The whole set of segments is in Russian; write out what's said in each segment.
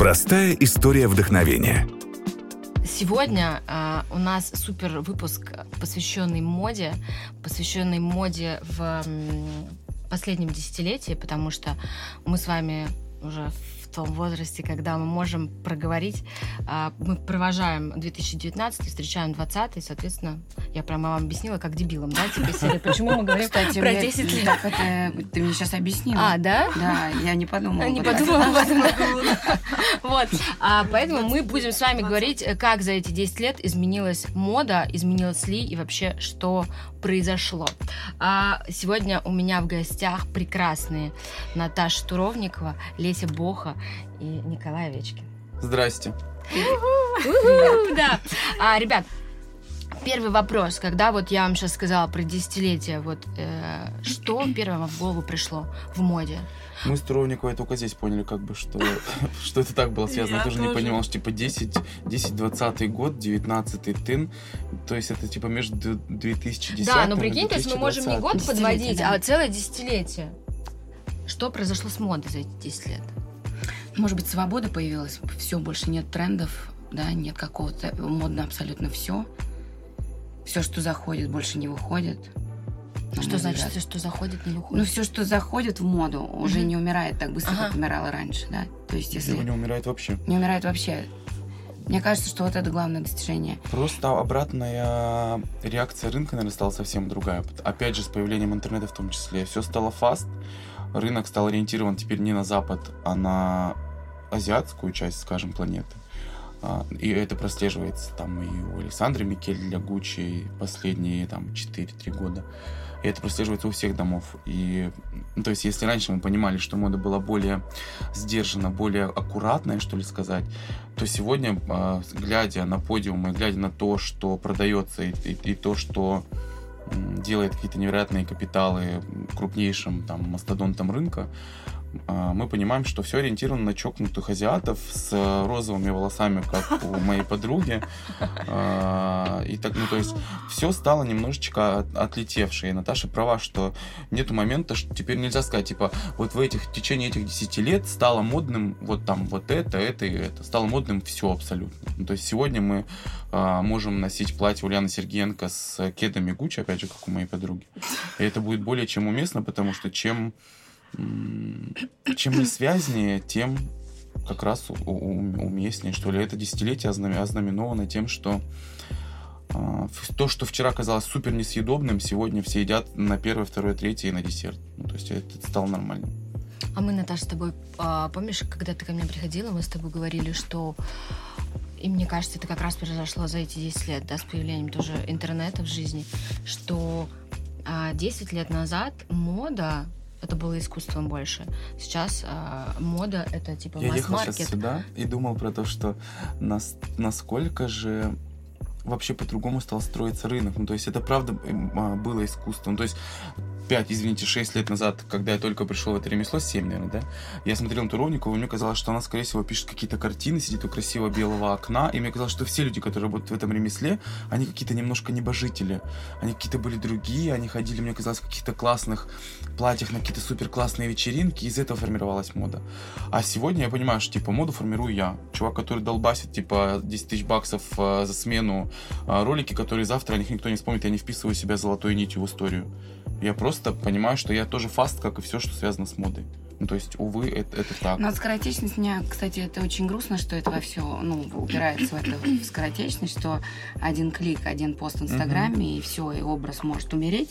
Простая история вдохновения. Сегодня э, у нас супер выпуск, посвященный моде, посвященный моде в м, последнем десятилетии, потому что мы с вами уже в том возрасте, когда мы можем проговорить. А, Мы провожаем 2019, встречаем 20 соответственно, я прямо вам объяснила, как дебилом, да, типа серии. Почему мы говорим Кстати, про мне- 10 лет? Так это ты мне сейчас объяснила. А, да? Да, я не подумала. Не подумала об этом. Вот. А, поэтому мы будем с вами говорить, как за эти 10 лет изменилась мода, изменилась ли и вообще, что произошло. А, сегодня у меня в гостях прекрасные Наташа Туровникова, Леся Боха и Николай Овечкин. Здрасте. Да. А, ребят, первый вопрос. Когда вот я вам сейчас сказала про десятилетие, вот э, что первое вам в голову пришло в моде? Мы с Туровниковой только здесь поняли, как бы, что, что это так было связано. Я Я тоже не тоже. понимал, что типа 10, 10 20 год, 19 тын. То есть это типа между 2010 Да, но и прикинь, то есть мы можем не 2020. год подводить, а целое десятилетие. Что произошло с модой за эти 10 лет? Может быть, свобода появилась, все, больше нет трендов, да, нет какого-то, модно абсолютно все. Все, что заходит, больше не выходит. Что значит, взгляд. все, что заходит, не Ну, выходит? все, что заходит в моду, уже Мгм. не умирает так быстро, Ага. как умирало раньше, да. То есть, если Его не умирает вообще. не умирает вообще. Мне кажется, что вот это главное достижение. Просто обратная реакция рынка, наверное, стала совсем другая. Опять же, с появлением интернета в том числе. Все стало фаст. Рынок стал ориентирован теперь не на Запад, а на азиатскую часть, скажем, планеты. А, И это прослеживается там и у Александры Микель для Гуччи последние там 4-3 года. И это прослеживается у всех домов. И, ну, то есть, если раньше мы понимали, что мода была более сдержана, более аккуратная, что ли сказать, то сегодня, а, глядя на подиумы, глядя на то, что продается, и, и- и то, что делает какие-то невероятные капиталы крупнейшим там мастодонтам рынка, мы понимаем, что все ориентировано на чокнутых азиатов с розовыми волосами, как у моей подруги. А, И так, ну, то есть, все стало немножечко от- отлетевшее. И Наташа права, что нету момента, что теперь нельзя сказать, типа, вот в этих в течение этих 10 лет стало модным вот там вот это, это и это. Стало модным все абсолютно. Ну, то есть сегодня мы а, можем носить платье Ульяны Сергеенко с кедами Гуччи, опять же, как у моей подруги. И это будет более чем уместно, потому что чем, чем не связнее, тем как раз уместнее, что ли. Это десятилетие ознамен- ознаменовано тем, что а, то, что вчера казалось супер несъедобным, сегодня все едят на первое, второе, третье и на десерт. Ну, то есть это стало нормальным. А мы, Наташа, с тобой, а, помнишь, когда ты ко мне приходила, мы с тобой говорили, что и мне кажется, это как раз произошло за эти 10 лет, да, с появлением тоже интернета в жизни, что а, 10 лет назад мода это было искусством больше. Сейчас а, мода это типа Я ехал сейчас сюда и думал про то, что нас, насколько же вообще по-другому стал строиться рынок. Ну, то есть это правда а, было искусством. То есть 5, извините, 6 лет назад, когда я только пришел в это ремесло, 7, наверное, да, я смотрел на Туровникову, и мне казалось, что она, скорее всего, пишет какие-то картины, сидит у красивого белого окна, и мне казалось, что все люди, которые работают в этом ремесле, они какие-то немножко небожители. Они какие-то были другие, они ходили, мне казалось, в каких-то классных платьях на какие-то супер классные вечеринки, из этого формировалась мода. А сегодня я понимаю, что, типа, моду формирую я. Чувак, который долбасит, типа, 10 тысяч баксов э, за смену, э, ролики, которые завтра о них никто не вспомнит, я не вписываю себя золотой нитью в историю. Я просто понимаю, что я тоже фаст, как и все, что связано с модой. Ну, то есть, увы, это, это так. Но скоротечность меня, кстати, это очень грустно, что это во все, ну, упирается в это в скоротечность, что один клик, один пост в Инстаграме, и все, и образ может умереть.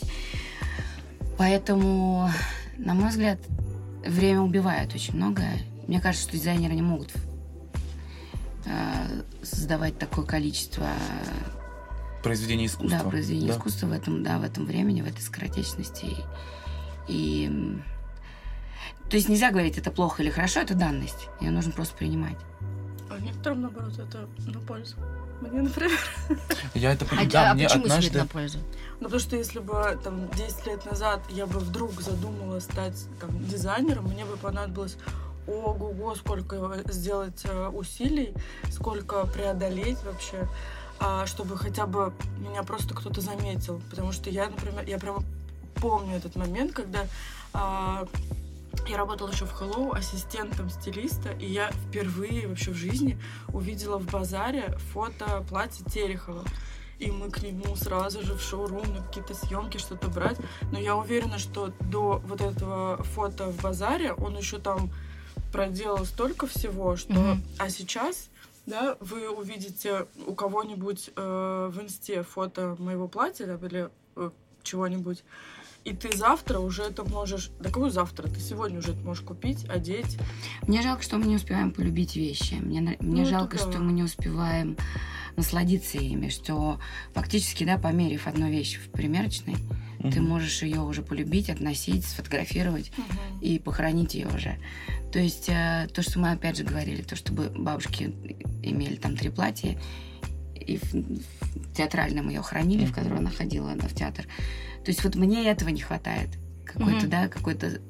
Поэтому, на мой взгляд, время убивает очень многое. Мне кажется, что дизайнеры не могут э, создавать такое количество Произведение искусства. да, произведений Да. искусства в этом, да, в этом времени, в этой скоротечности. И, и, то есть нельзя говорить, это плохо или хорошо, это данность. Ее нужно просто принимать. А некоторым, наоборот, это на пользу. Мне, например. Я это А, да, а мне почему однажды... себе на пользу? Ну, потому что если бы там 10 лет назад я бы вдруг задумала стать там, дизайнером, мне бы понадобилось ого-го, сколько сделать э, усилий, сколько преодолеть вообще, чтобы хотя бы меня просто кто-то заметил. Потому что я, например, я прям помню этот момент, когда а, я работала еще в Hello ассистентом стилиста, и я впервые вообще в жизни увидела в базаре фото платья Терехова. И мы к нему сразу же в шоурум на какие-то съемки что-то брать. Но я уверена, что до вот этого фото в базаре он еще там проделал столько всего, что... Мгм. А сейчас, да, вы увидите у кого-нибудь э, в инсте фото моего платья да, или э, чего-нибудь, и ты завтра уже это можешь... Да какой завтра? Ты сегодня уже это можешь купить, одеть. Мне жалко, что мы не успеваем полюбить вещи. Мне, мне Ну, жалко, да. что мы не успеваем насладиться ими, что фактически, да, померив одну вещь в примерочной, ты Мгм. можешь ее уже полюбить, относить, сфотографировать и похоронить ее уже. То есть э, то, что мы опять же говорили, то, чтобы бабушки имели там три платья, и в, в театральном ее хранили, в Мгм. которой она ходила да, в театр. То есть вот мне этого не хватает. Какой-то, да, какой-то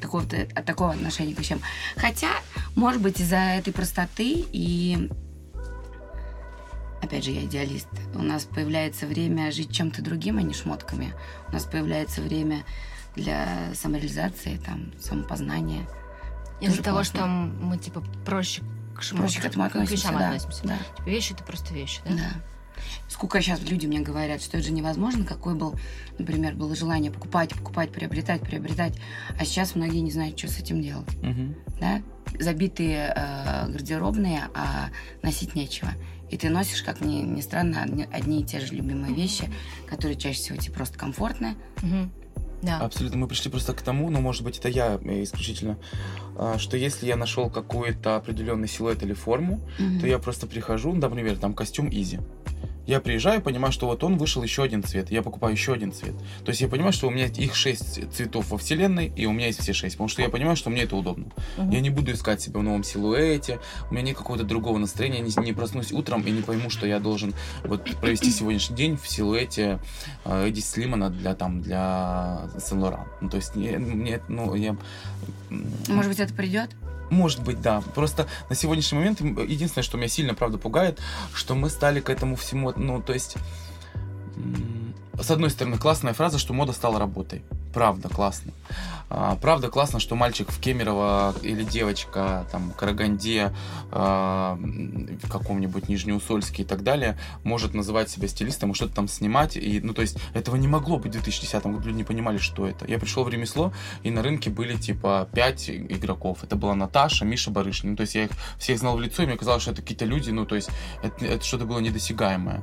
какого-то от такого отношения к вещам. Хотя, может быть, из-за этой простоты и опять же, я идеалист. У нас появляется время жить чем-то другим, а не шмотками. У нас появляется время для самореализации, там, самопознания. Из-за того, классно. что мы, типа, проще к шмоткам, Проще к этому относимся, вещам да. относимся. Да. Типа, вещи — это просто вещи, да? Да. Сколько сейчас люди мне говорят, что это же невозможно, какой был, например, было желание покупать, покупать, приобретать, приобретать, а сейчас многие не знают, что с этим делать, Мгм. да? Забитые э, гардеробные, а носить нечего. И ты носишь, как ни, ни странно, одни, одни и те же любимые вещи, которые чаще всего тебе просто комфортны. Мгм. Да. Абсолютно. Мы пришли просто к тому, ну, может быть, это я э, исключительно, а, что если я нашел какой-то определенный силуэт или форму, Мгм. то я просто прихожу, например, там костюм Изи. Я приезжаю, понимаю, что вот он вышел еще один цвет, я покупаю еще один цвет. То есть я понимаю, что у меня их шесть цветов во вселенной, и у меня есть все шесть, потому что я понимаю, что мне это удобно. Мгм. Я не буду искать себя в новом силуэте, у меня нет какого-то другого настроения, не, не проснусь утром и не пойму, что я должен вот провести сегодняшний день в силуэте э, Эдди Слимана для там для Сен Лоран. Ну, то есть не- мне, ну, я... Может быть, это придет? Может быть, да. Просто на сегодняшний момент единственное, что меня сильно, правда, пугает, что мы стали к этому всему, ну, то есть, с одной стороны, классная фраза, что мода стала работой. Правда, классно. А, правда, классно, что мальчик в Кемерово или девочка там в Караганде, а, в каком-нибудь Нижнеусольске и так далее, может называть себя стилистом и что-то там снимать. И, ну, то есть, этого не могло быть в 2010 году, люди не понимали, что это. Я пришел в ремесло, и на рынке были, типа, пять игроков. Это была Наташа, Миша Барышник. Ну, то есть, я их всех знал в лицо, и мне казалось, что это какие-то люди, ну, то есть, это, это что-то было недосягаемое.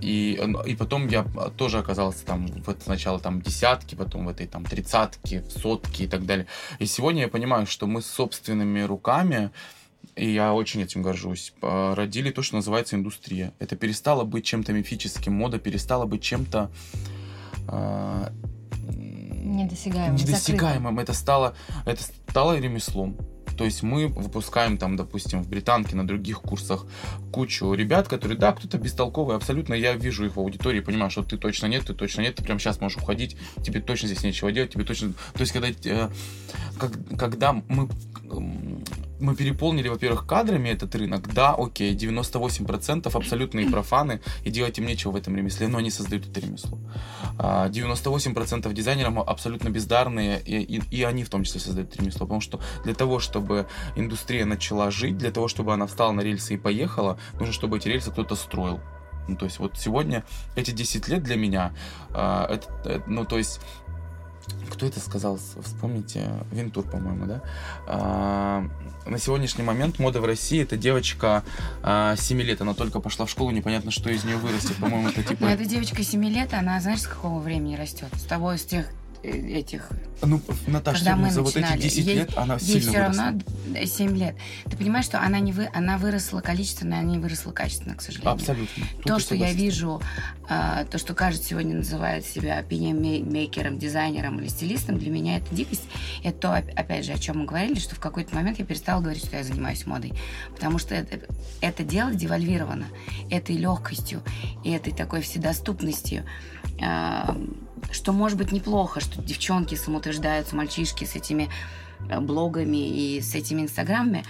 И, ну, и потом я тоже оказался там, вот сначала там десятки, потом в этой там тридцатке, сотке и так далее. И сегодня я понимаю, что мы собственными руками и я очень этим горжусь. а, Родили то, что называется индустрия. Это перестало быть чем-то мифическим. Мода перестала быть чем-то м, Недосягаемым, недосягаемым. Это стало, это стало ремеслом. То есть мы выпускаем там, допустим, в Британке на других курсах кучу ребят, которые, да, кто-то бестолковый, абсолютно, я вижу их в аудитории, понимаю, что ты точно нет, ты точно нет, ты прямо сейчас можешь уходить, тебе точно здесь нечего делать, тебе точно... То есть когда, э, когда мы, мы переполнили, во-первых, кадрами этот рынок, да, окей, 98% абсолютные профаны, и делать им нечего в этом ремесле, но они создают это ремесло. А, 98% дизайнеров абсолютно бездарные, и, и, и они в том числе создают это ремесло. Потому что для того, чтобы индустрия начала жить, для того, чтобы она встала на рельсы и поехала, нужно, чтобы эти рельсы кто-то строил. Ну, то есть вот сегодня эти 10 лет для меня, а, это, это, ну, то есть кто это сказал, вспомните, Винтур, по-моему, да? А, на сегодняшний момент мода в России это девочка а, 7 лет, она только пошла в школу, непонятно, что из нее вырастет, по-моему, это типа... Но эта девочка 7 лет, она, знаешь, с какого времени растет? С того, из тех этих Ну, Наташа, Когда мы за вот эти начинали, 10 ей- лет она Ей сильно все выросла. равно 7 лет. Ты понимаешь, что она, не вы, она выросла количественно, она не выросла качественно, к сожалению. Абсолютно. Тут То, что я вижу, а, то, что каждый сегодня называет себя опинион-мейкером, дизайнером или стилистом, для меня это дикость. Это то, оп- опять же, о чем мы говорили, что в какой-то момент я перестала говорить, что я занимаюсь модой. Потому что это, это дело девальвировано этой легкостью и этой такой вседоступностью. а, что может быть неплохо, что девчонки самоутверждаются, мальчишки с этими э, блогами и с этими инстаграмами.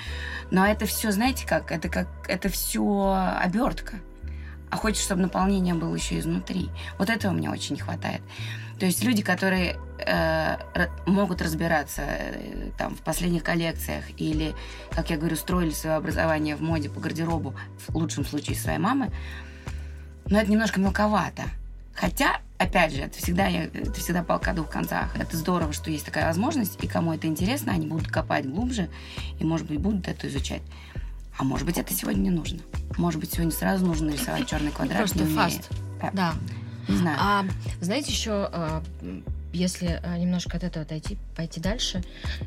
Но это все, знаете как, это как, это все обертка. а хочешь, чтобы наполнение было еще изнутри. Вот этого мне очень не хватает. То есть люди, которые э, могут разбираться э, там в последних коллекциях или, как я говорю, строили свое образование в моде по гардеробу, в лучшем случае своей мамы, но это немножко мелковато. Хотя, опять же, это всегда, это всегда полка двух концах. Это здорово, что есть такая возможность, и кому это интересно, они будут копать глубже, и, может быть, будут это изучать. А может быть, это сегодня не нужно. Может быть, сегодня сразу нужно рисовать черный квадрат. Просто фаст. Да. Не знаю. А знаете еще, а, если а, немножко от этого отойти, пойти дальше,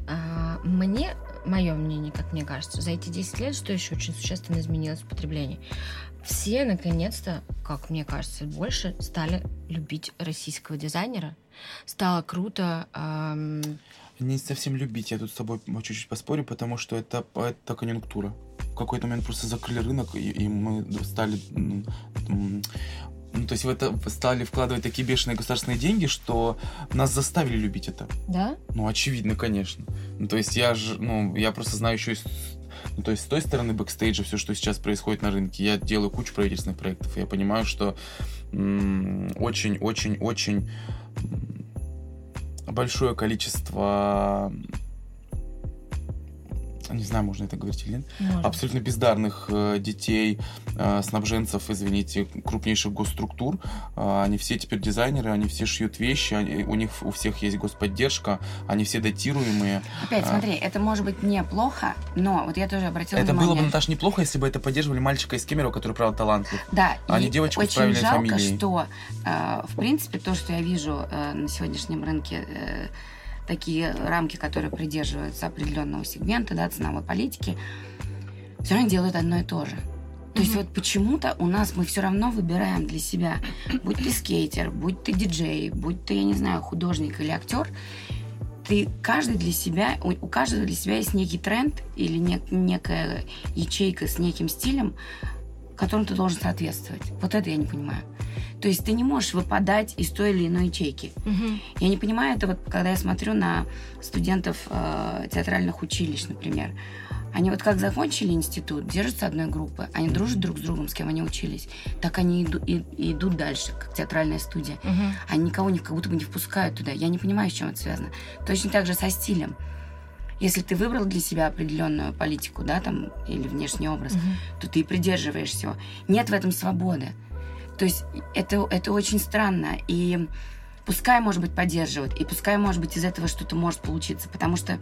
а, мне, мое мнение, как мне кажется, за эти 10 лет, что еще очень существенно изменилось в потреблении, все наконец-то, как мне кажется, больше стали любить российского дизайнера. Стало круто. Эм... Не совсем любить, я тут с тобой чуть-чуть поспорю, потому что это, это конъюнктура. В какой-то момент просто закрыли рынок, и, и мы стали ну, то есть в это стали вкладывать такие бешеные государственные деньги, что нас заставили любить это. Да? Ну, очевидно, конечно. Ну, то есть я же, ну, я просто знаю еще ну, то есть с той стороны бэкстейджа, все, что сейчас происходит на рынке, я делаю кучу правительственных проектов. Я понимаю, что очень-очень-очень большое количество не знаю, можно это говорить или нет, Может. абсолютно бездарных э, детей, э, снабженцев, извините, крупнейших госструктур. Э, они все теперь дизайнеры, они все шьют вещи, они, у них у всех есть господдержка, они все датируемые. Опять, смотри, это может быть неплохо, но вот я тоже обратила это внимание. было бы, Наташа, неплохо, если бы это поддерживали мальчика из Кемерово, который, правда, талантлив. Да, а не девочку очень с правильной жалко, фамилией. что, в принципе, то, что я вижу на сегодняшнем рынке такие рамки, которые придерживаются определенного сегмента, да, ценовой политики, все равно делают одно и то же. То mm-hmm. есть вот почему-то у нас мы все равно выбираем для себя, будь ты скейтер, будь ты диджей, будь ты, я не знаю, художник или актер, ты каждый для себя, у, у каждого для себя есть некий тренд или не, некая ячейка с неким стилем, которому ты должен соответствовать. Вот это я не понимаю. То есть ты не можешь выпадать из той или иной ячейки. Угу. Я не понимаю это вот, когда я смотрю на студентов э, театральных училищ, например. Они вот как закончили институт, держатся одной группы, они дружат друг с другом, с кем они учились, так они иду, и, и идут дальше, как театральная студия. Угу. Они никого не, как будто бы не впускают туда. Я не понимаю, с чем это связано. Точно так же со стилем. Если ты выбрал для себя определенную политику, да, там, или внешний образ, угу. то ты и придерживаешься его. Нет в этом свободы. То есть это, это очень странно. И пускай, может быть, поддерживают, и пускай, может быть, из этого что-то может получиться, потому что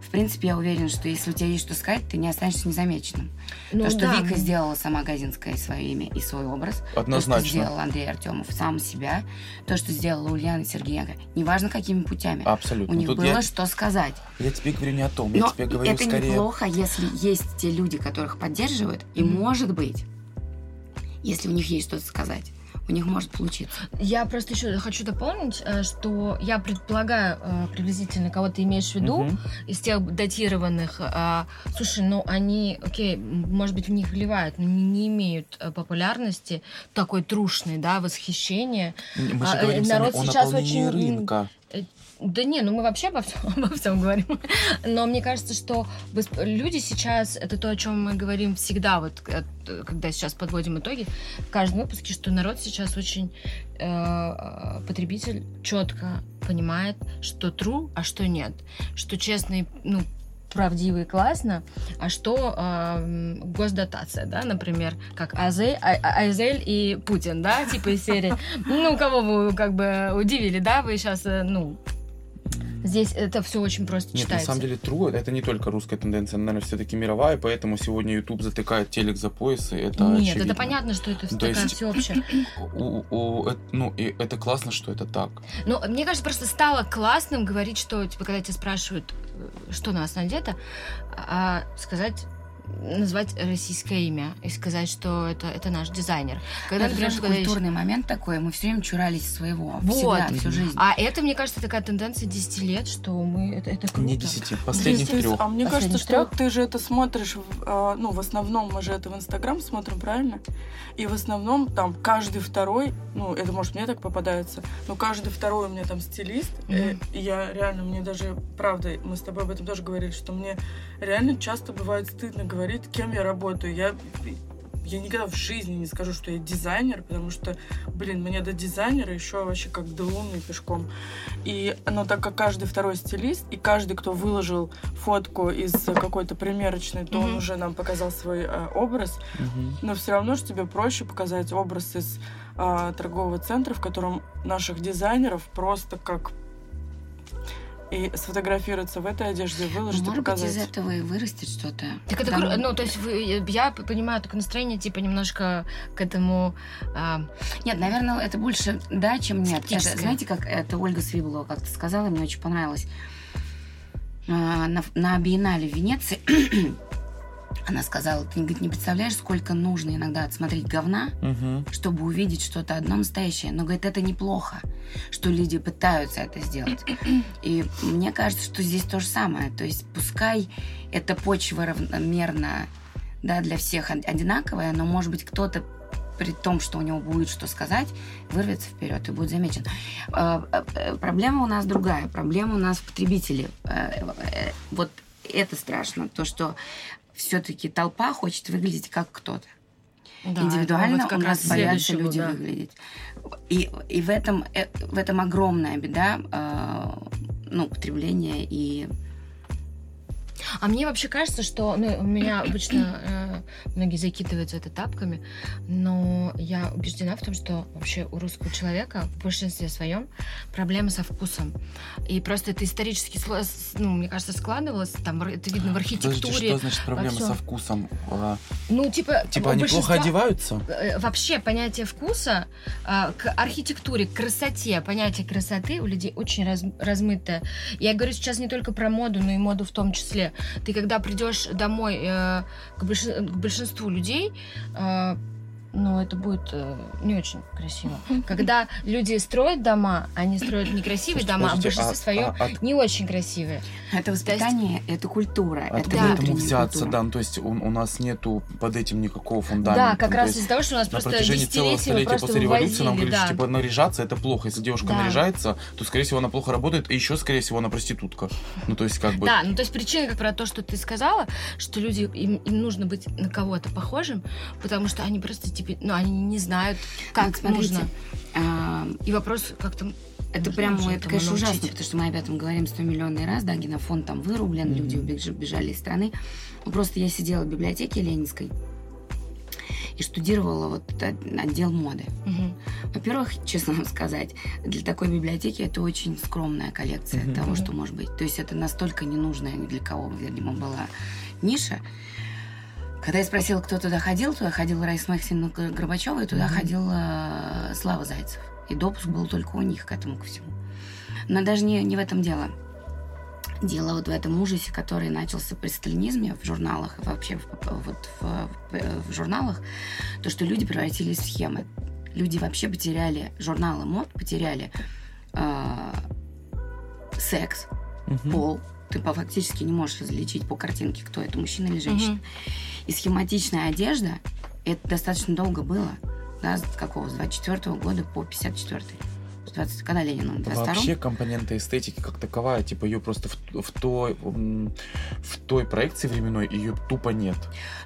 в принципе, я уверена, что если у тебя есть что сказать, ты не останешься незамеченным. Ну, то, что да, Вика ну... сделала сама Газинская свое имя и свой образ. Однозначно. То, что сделал Андрей Артемов сам себя. То, что сделала Ульяна Сергеенко. Неважно, какими путями. Абсолютно. У них Тут было я... что сказать. Я тебе говорю не о том. Но я тебе говорю это скорее... неплохо, если есть те люди, которых поддерживают. И, mm-hmm. может быть, если у них есть что-то сказать у них может получиться. Я просто еще хочу дополнить, э, что я предполагаю э, приблизительно, кого ты имеешь в виду, угу. из тех датированных. Э, слушай, ну они, окей, может быть, в них вливают, но не, не имеют популярности такой трушной, да, восхищения. Мы же говорим Народ сами сейчас о очень рынка. Да не, ну мы вообще обо всем, обо всем говорим. Но мне кажется, что люди сейчас, это то, о чем мы говорим всегда, вот когда сейчас подводим итоги в каждом выпуске, что народ сейчас очень э, потребитель четко понимает, что true, а что нет. Что честный, ну, правдивый классно, а что э, госдотация, да, например, как Азель, а, а, Азель и Путин, да, типа из серии. Ну, кого вы как бы удивили, да, вы сейчас, э, ну, Здесь это все очень просто Нет, читается. на самом деле true, это не только русская тенденция, она, наверное, все-таки мировая, поэтому сегодня YouTube затыкает телек за пояс, и это Нет, очевидно. это понятно, что это То такая есть, всеобщая. У, у, ну, и это классно, что это так. Ну, мне кажется, просто стало классным говорить, что, типа, когда тебя спрашивают, э, что на вас надето, а сказать назвать российское имя и сказать, что это, это наш дизайнер. Когда, это например, когда культурный есть... момент такой, мы все время чурались своего, вот. всегда, всю жизнь. А это, мне кажется, такая тенденция 10 лет, что мы, это, это круто. Не 10, последних 10, трех. А мне последних кажется, трех? что ты же это смотришь, а, ну, в основном мы же это в Инстаграм смотрим, правильно? И в основном там каждый второй, ну, это может мне так попадается, но каждый второй у меня там стилист, mm-hmm. и я реально, мне даже, правда, мы с тобой об этом тоже говорили, что мне реально часто бывает стыдно говорить, кем я работаю. Я я никогда в жизни не скажу, что я дизайнер, потому что, блин, мне до дизайнера еще вообще как до луны пешком. И, но так как каждый второй стилист, и каждый, кто выложил фотку из какой-то примерочной, то он Мгм. уже нам показал свой э, образ, Мгм. но все равно же тебе проще показать образ из а, торгового центра, в котором наших дизайнеров просто как и сфотографироваться в этой одежде, выложить и Может быть, из показать. этого и вырастет что-то. Так это Там- кру- ну, то есть вы, я понимаю только настроение, типа, немножко к этому... а, Нет, наверное, это больше да, чем нет. Это, знаете, как это Ольга Свиблова как-то сказала, мне очень понравилось. А, На, на биеннале в Венеции она сказала, ты говорит, не представляешь, сколько нужно иногда отсмотреть говна, Мгм. чтобы увидеть что-то одно настоящее. Но, говорит, это неплохо, что люди пытаются это сделать. И мне кажется, что здесь то же самое. То есть пускай эта почва равномерно да, для всех од- одинаковая, но, может быть, кто-то при том, что у него будет что сказать, вырвется вперед и будет замечен. Э, э, э, Проблема у нас другая. Проблема у нас в потребителе. Э, э, Вот это страшно. То, что все-таки толпа хочет выглядеть как кто-то. да, Индивидуально вот как у нас боятся люди да. выглядеть. И, и в, этом, э, в этом огромная беда э, ну, потребления и А мне вообще кажется, что ну, у меня обычно э, многие закидываются это тапками, но я убеждена в том, что вообще у русского человека в большинстве своем проблемы со вкусом. И просто это исторически, ну, мне кажется, складывалось, там это видно в Подождите, архитектуре. что значит проблема всём. со вкусом? А, Ну, типа, Типа они плохо одеваются? э, вообще понятие вкуса а, к архитектуре, к красоте, понятие красоты у людей очень раз- размытое. Я говорю сейчас не только про моду, но и моду в том числе. Ты когда придешь домой э, к, больш- к большинству людей, э, ну, это будет э, не очень красиво. Когда люди строят дома, они строят некрасивые Слушайте, дома, а в подождите, большинстве своем а- от- не очень красивые. это воспитание, это культура, это Откуда Да. этому взяться, культура. да, ну, то есть у, у нас нету под этим никакого фундамента. да, как Ну, раз есть из-за того, что у нас на просто протяжении целого столетия после революции нам вывозили, говорили, да. что типа наряжаться это плохо. Если девушка Да. наряжается, то, скорее всего, она плохо работает, и еще, скорее всего, она проститутка. Ну, то есть, как бы... Да, ну то есть причина как про то, что ты сказала, что люди им, им нужно быть на кого-то похожим, потому что они просто типа, ну они не знают, как Вот смотрите, нужно. а, И вопрос, как там. Это прям, это, конечно, ужасно, научить. потому что мы об этом говорим сто миллионный раз, да, генофонд там вырублен, Мгм. люди убеж- убежали из страны. Ну, просто я сидела в библиотеке Ленинской и штудировала вот отдел моды. Мгм. Во-первых, честно вам сказать, для такой библиотеки это очень скромная коллекция Мгм. того, что может быть. То есть это настолько ненужная ни для кого, видимо, была ниша. Когда я спросила, кто туда ходил, туда ходила Раиса Максимовна Горбачева, и туда Мгм. ходила Слава Зайцев. И допуск был только у них к этому ко всему. Но даже не, не в этом дело. Дело вот в этом ужасе, который начался при сталинизме в журналах, и вообще в, вот в, в журналах, то, что люди превратились в схемы. Люди вообще потеряли, журналы мод потеряли э, секс, Мгм. пол. Ты по- фактически не можешь различить по картинке, кто это, мужчина или женщина. Мгм. И схематичная одежда, это достаточно долго было, да, с какого, с 24 года по 54 С 20, когда Ленин умер? В 22 Вообще компонента эстетики как таковая, типа ее просто в, в той в той проекции временной ее тупо нет.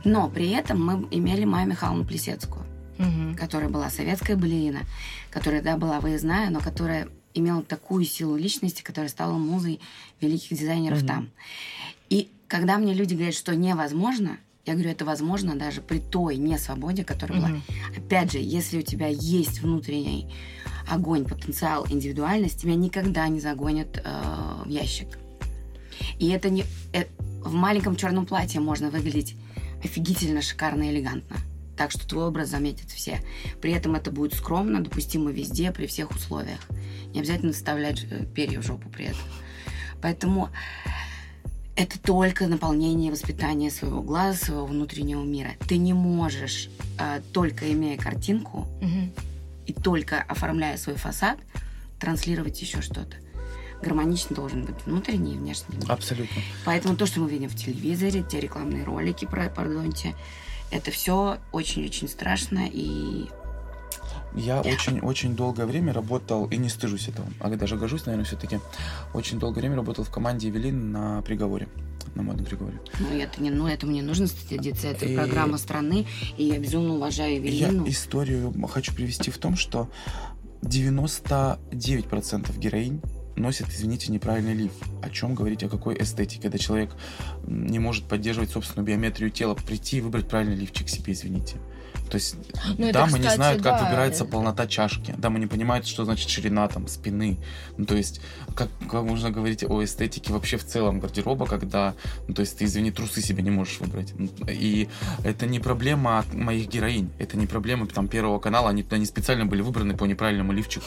Но при этом мы имели Майю Михайловну Плесецкую, Мгм. которая была советская балерина, которая, да, была выездная, но которая имела такую силу личности, которая стала музой великих дизайнеров Мгм. там. И когда мне люди говорят, что невозможно, я говорю, это возможно даже при той несвободе, которая была. Мгм. Опять же, если у тебя есть внутренний огонь, потенциал, индивидуальность, тебя никогда не загонят э, в ящик. И это не... э, в маленьком черном платье можно выглядеть офигительно, шикарно, элегантно. Так что твой образ заметят все. При этом это будет скромно, допустимо везде, при всех условиях. Не обязательно вставлять э, перья в жопу при этом. Поэтому это только наполнение воспитания своего глаза, своего внутреннего мира. Ты не можешь, э, только имея картинку Мгм. и только оформляя свой фасад, транслировать еще что-то. Гармонично должен быть внутренний и внешний. Абсолютно. Поэтому то, что мы видим в телевизоре, те рекламные ролики, про, пардонте, это все очень-очень страшно и Я очень-очень долгое время работал, и не стыжусь этого, а даже горжусь, наверное, все-таки, очень долгое время работал в команде Эвелин на приговоре. на модном приговоре. Ну, это не, ну, этому не нужно стыдиться. Это И- программа страны, и я безумно уважаю Эвелину. Я историю хочу привести в том, что 99% героинь носит, извините, неправильный лиф. О чем говорить, о какой эстетике, когда человек не может поддерживать собственную биометрию тела, прийти и выбрать правильный лифчик себе, извините. То есть Ну, это, дамы не кстати, знают, как да. выбирается полнота чашки. Дамы не понимают, что значит ширина там спины. Ну, то есть, как, как можно говорить о эстетике вообще в целом гардероба, когда, ну, то есть, ты, извини, трусы себе не можешь выбрать. Ну, И это не проблема моих героинь. Это не проблема там Первого канала. Они туда не специально были выбраны по неправильному лифчику.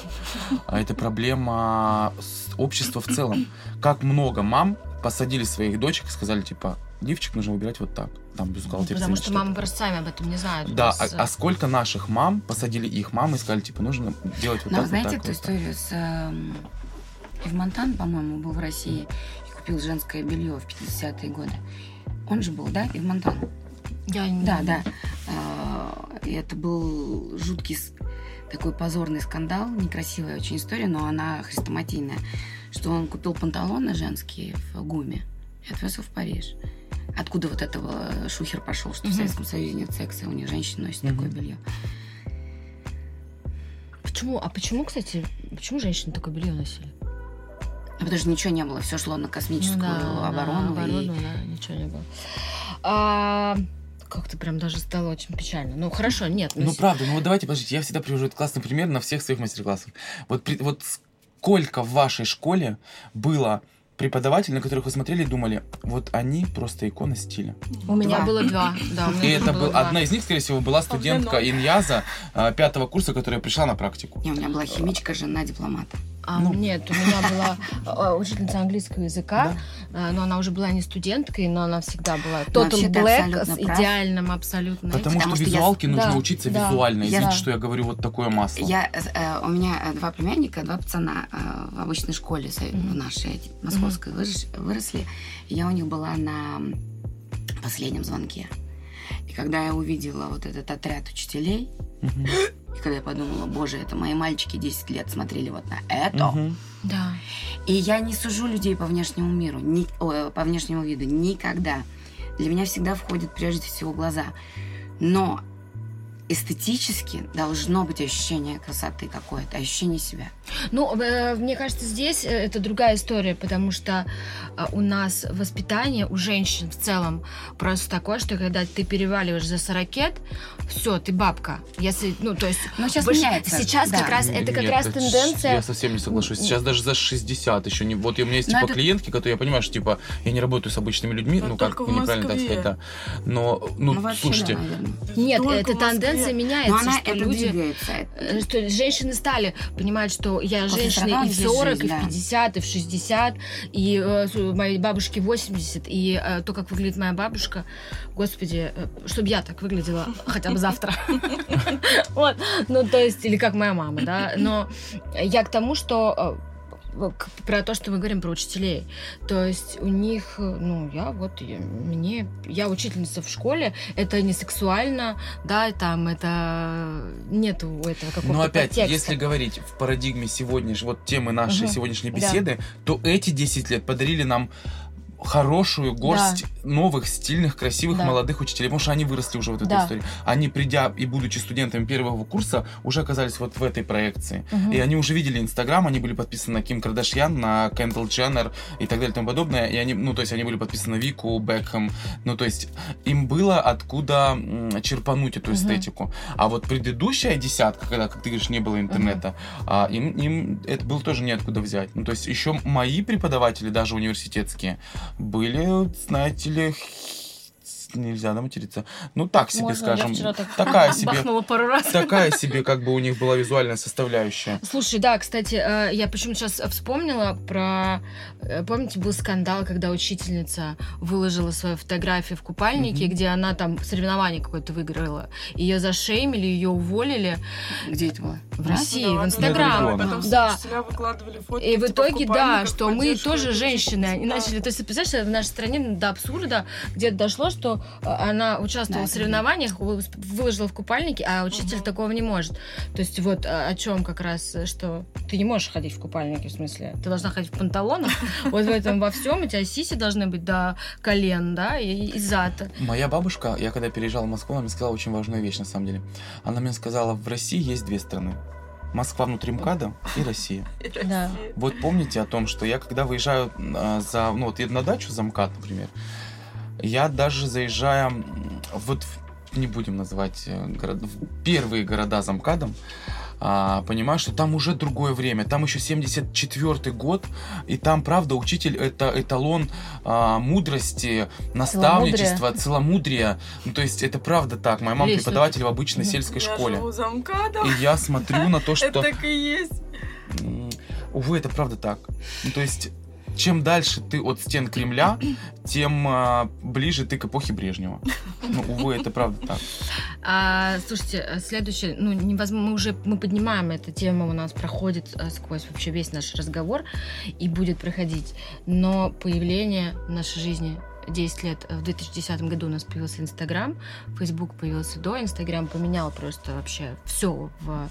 А это проблема общества в целом. Как много мам посадили своих дочек и сказали, типа, лифчик нужно выбирать вот так. Там бюстгальтер. Потому извините, что мамы просто сами об этом не знают. да, а, а сколько наших мам посадили их мам и сказали, типа, нужно делать вот Но так, знаете вот эту так, вот так. историю с... Ивмонтан, по-моему, был в России и купил женское белье в 50-е годы. Он же был, да, Ивмонтан? Я не- Да, да. А, И это был жуткий такой позорный скандал, некрасивая очень история, но она хрестоматийная, что он купил панталоны женские в ГУМе и отвез их в Париж. Откуда вот этого шухер пошел, что в Мгм. Советском Союзе нет секса, у них женщины носят Мгм. такое белье. Почему? А почему, кстати, почему женщины такое белье носили? Потому что ничего не было, все шло на космическую Ну да, оборону. на и- оборону, да, ничего не было. А, как-то прям даже стало очень печально. Ну, хорошо, нет. Ну, с- правда, ну вот давайте, подождите, я всегда привожу этот классный пример на всех своих мастер-классах. Вот, при- вот сколько в вашей школе было преподавателей, на которых вы смотрели и думали, вот они просто икона стиля. У меня Два. было два. Да, И это был, одна из них, скорее всего, была студентка Павлинов. Иньяза а, пятого курса, которая пришла на практику. Не, у меня была химичка, жена дипломата. А, Ну. Нет, у меня была а, учительница английского языка, а, но она уже была не студенткой, но она всегда была total black, с идеальным абсолютно. Потому, Потому что что я- визуалке нужно да, учиться да. визуально. Я- Извините, что я говорю вот такое масло. Я, э, у меня э, два племянника, два пацана э, в обычной школе в нашей московской вырос- выросли. Я у них была на последнем звонке. И когда я увидела вот этот отряд учителей. И когда я подумала, боже, это мои мальчики 10 лет смотрели вот на это. Мгм. Да. И я не сужу людей по внешнему миру, ни- ой, по внешнему виду, никогда. Для меня всегда входят прежде всего глаза. Но эстетически должно быть ощущение красоты какое-то, ощущение себя. Ну, э, мне кажется, здесь э, это другая история, потому что э, у нас воспитание у женщин в целом просто такое, что когда ты переваливаешь за 40 все, ты бабка. Если, ну, то есть... Но сейчас больше- меняется. Сейчас да. как раз, это как Нет, раз это тенденция... Я совсем не соглашусь. Сейчас даже за 60 еще не... Вот у меня есть Но типа это- клиентки, которые я понимаю, что типа я не работаю с обычными людьми, Но ну как неправильно так сказать, да. Но, ну, Ну, слушайте, да, наверное. Нет, Только эта тенденция меняется, Но она что это люди... двигается. Что женщины стали понимать, что я После женщина 40 и в здесь 40, жизнь, и в да. 50, и в 60, и э, моей бабушке 80, и э, то, как выглядит моя бабушка, господи, чтобы я так выглядела хотя бы завтра. Вот, ну, то есть, или как моя мама, да, но я к тому, что э, про то, что мы говорим про учителей. То есть у них, ну, я вот, я- мне, я учительница в школе, это не сексуально, да, там это нету этого какого-то Но опять, подтекста. если говорить в парадигме сегодняшней, вот темы нашей Мгм. сегодняшней Да. беседы, то эти 10 лет подарили нам хорошую горсть новых, стильных, красивых, Да. молодых учителей, потому что они выросли уже в этой Да. истории. Они, придя и будучи студентами первого курса, уже оказались вот в этой проекции. Мгм. И они уже видели Инстаграм, они были подписаны на Ким Кардашьян, на Кендалл Дженнер и так далее и тому подобное. И они, ну, то есть они были подписаны на Вику, Бекхэм. Ну, то есть им было откуда черпануть эту Мгм. эстетику. А вот предыдущая десятка, когда, как ты говоришь, не было интернета, а, им, им это было тоже неоткуда взять. Ну, то есть еще мои преподаватели, даже университетские, были, знаете ли, нельзя да, материться. Ну, так себе, Можно, скажем. я вчера так Такая себе. пару раз. Такая себе, как бы у них была визуальная составляющая. Слушай, да, кстати, э, я почему-то сейчас вспомнила про... э, Помните, был скандал, когда учительница выложила свою фотографию в купальнике, Мгм. где она там соревнование какое-то выиграла. Ее зашеймили, ее уволили Где это было? в России, Да, в Инстаграм. да, Потом Да. учителя выкладывали фотки, И в типа, итоге, да, что мы тоже женщины. Они начали, то есть, представляешь, в нашей стране до абсурда где-то дошло, что она участвовала Да, в соревнованиях, вы- выложила в купальнике, а учитель Мгм. такого не может. То есть вот а, о чем как раз, э, что ты не можешь ходить в купальнике, в смысле, ты должна ходить в панталонах, вот в этом во всем у тебя сиси должны быть до колен, да, и, и зад. Моя бабушка, я когда переезжал в Москву, она мне сказала очень важную вещь, на самом деле. Она мне сказала, в России есть две страны. Москва внутри МКАДа и Россия. Да. Вот помните о том, что я когда выезжаю за, ну вот еду на дачу за МКАД, например, я даже заезжая вот в- не будем называть э, города, в первые города за МКАДом, а, понимаю, что там уже другое время, там еще 74 год, и там, правда, учитель это эталон а, мудрости, наставничества, целомудрия. Ну, то есть это правда так. Моя мама Лесь, преподаватель в обычной сельской Я школе. живу за МКАДом. И я смотрю на то, что... Это так и есть. Увы, это правда так. Ну, то есть, чем дальше ты от стен Кремля, тем а, ближе ты к эпохе Брежнева. Ну, увы, это правда так. А, слушайте, а следующее, ну, невозможно, мы уже мы поднимаем эту тему, у нас проходит а, сквозь вообще весь наш разговор и будет проходить. Но появление в нашей жизни 10 лет, э, в 2010 году у нас появился Инстаграм, Фейсбук появился до, Инстаграм поменял просто вообще все в,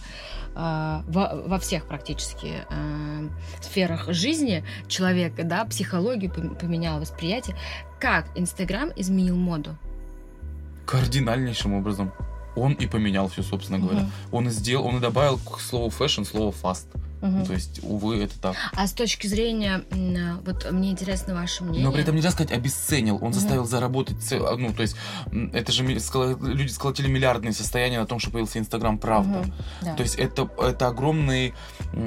а, во, во всех практически а, сферах жизни человека, да, психологию пом- поменял, восприятие. Как Инстаграм изменил моду? Кардинальнейшим образом. Он и поменял все, собственно говоря. Мгм. Он и сделал, он и добавил к слову fashion слово fast. Мгм. То есть, увы, это так. А с точки зрения, м, вот мне интересно ваше мнение. Но при этом нельзя сказать обесценил. Он Мгм. заставил заработать, ц- ну, то есть, это же люди сколотили миллиардные состояния на том, что появился Инстаграм, правда. Мгм, да. То есть это, это огромный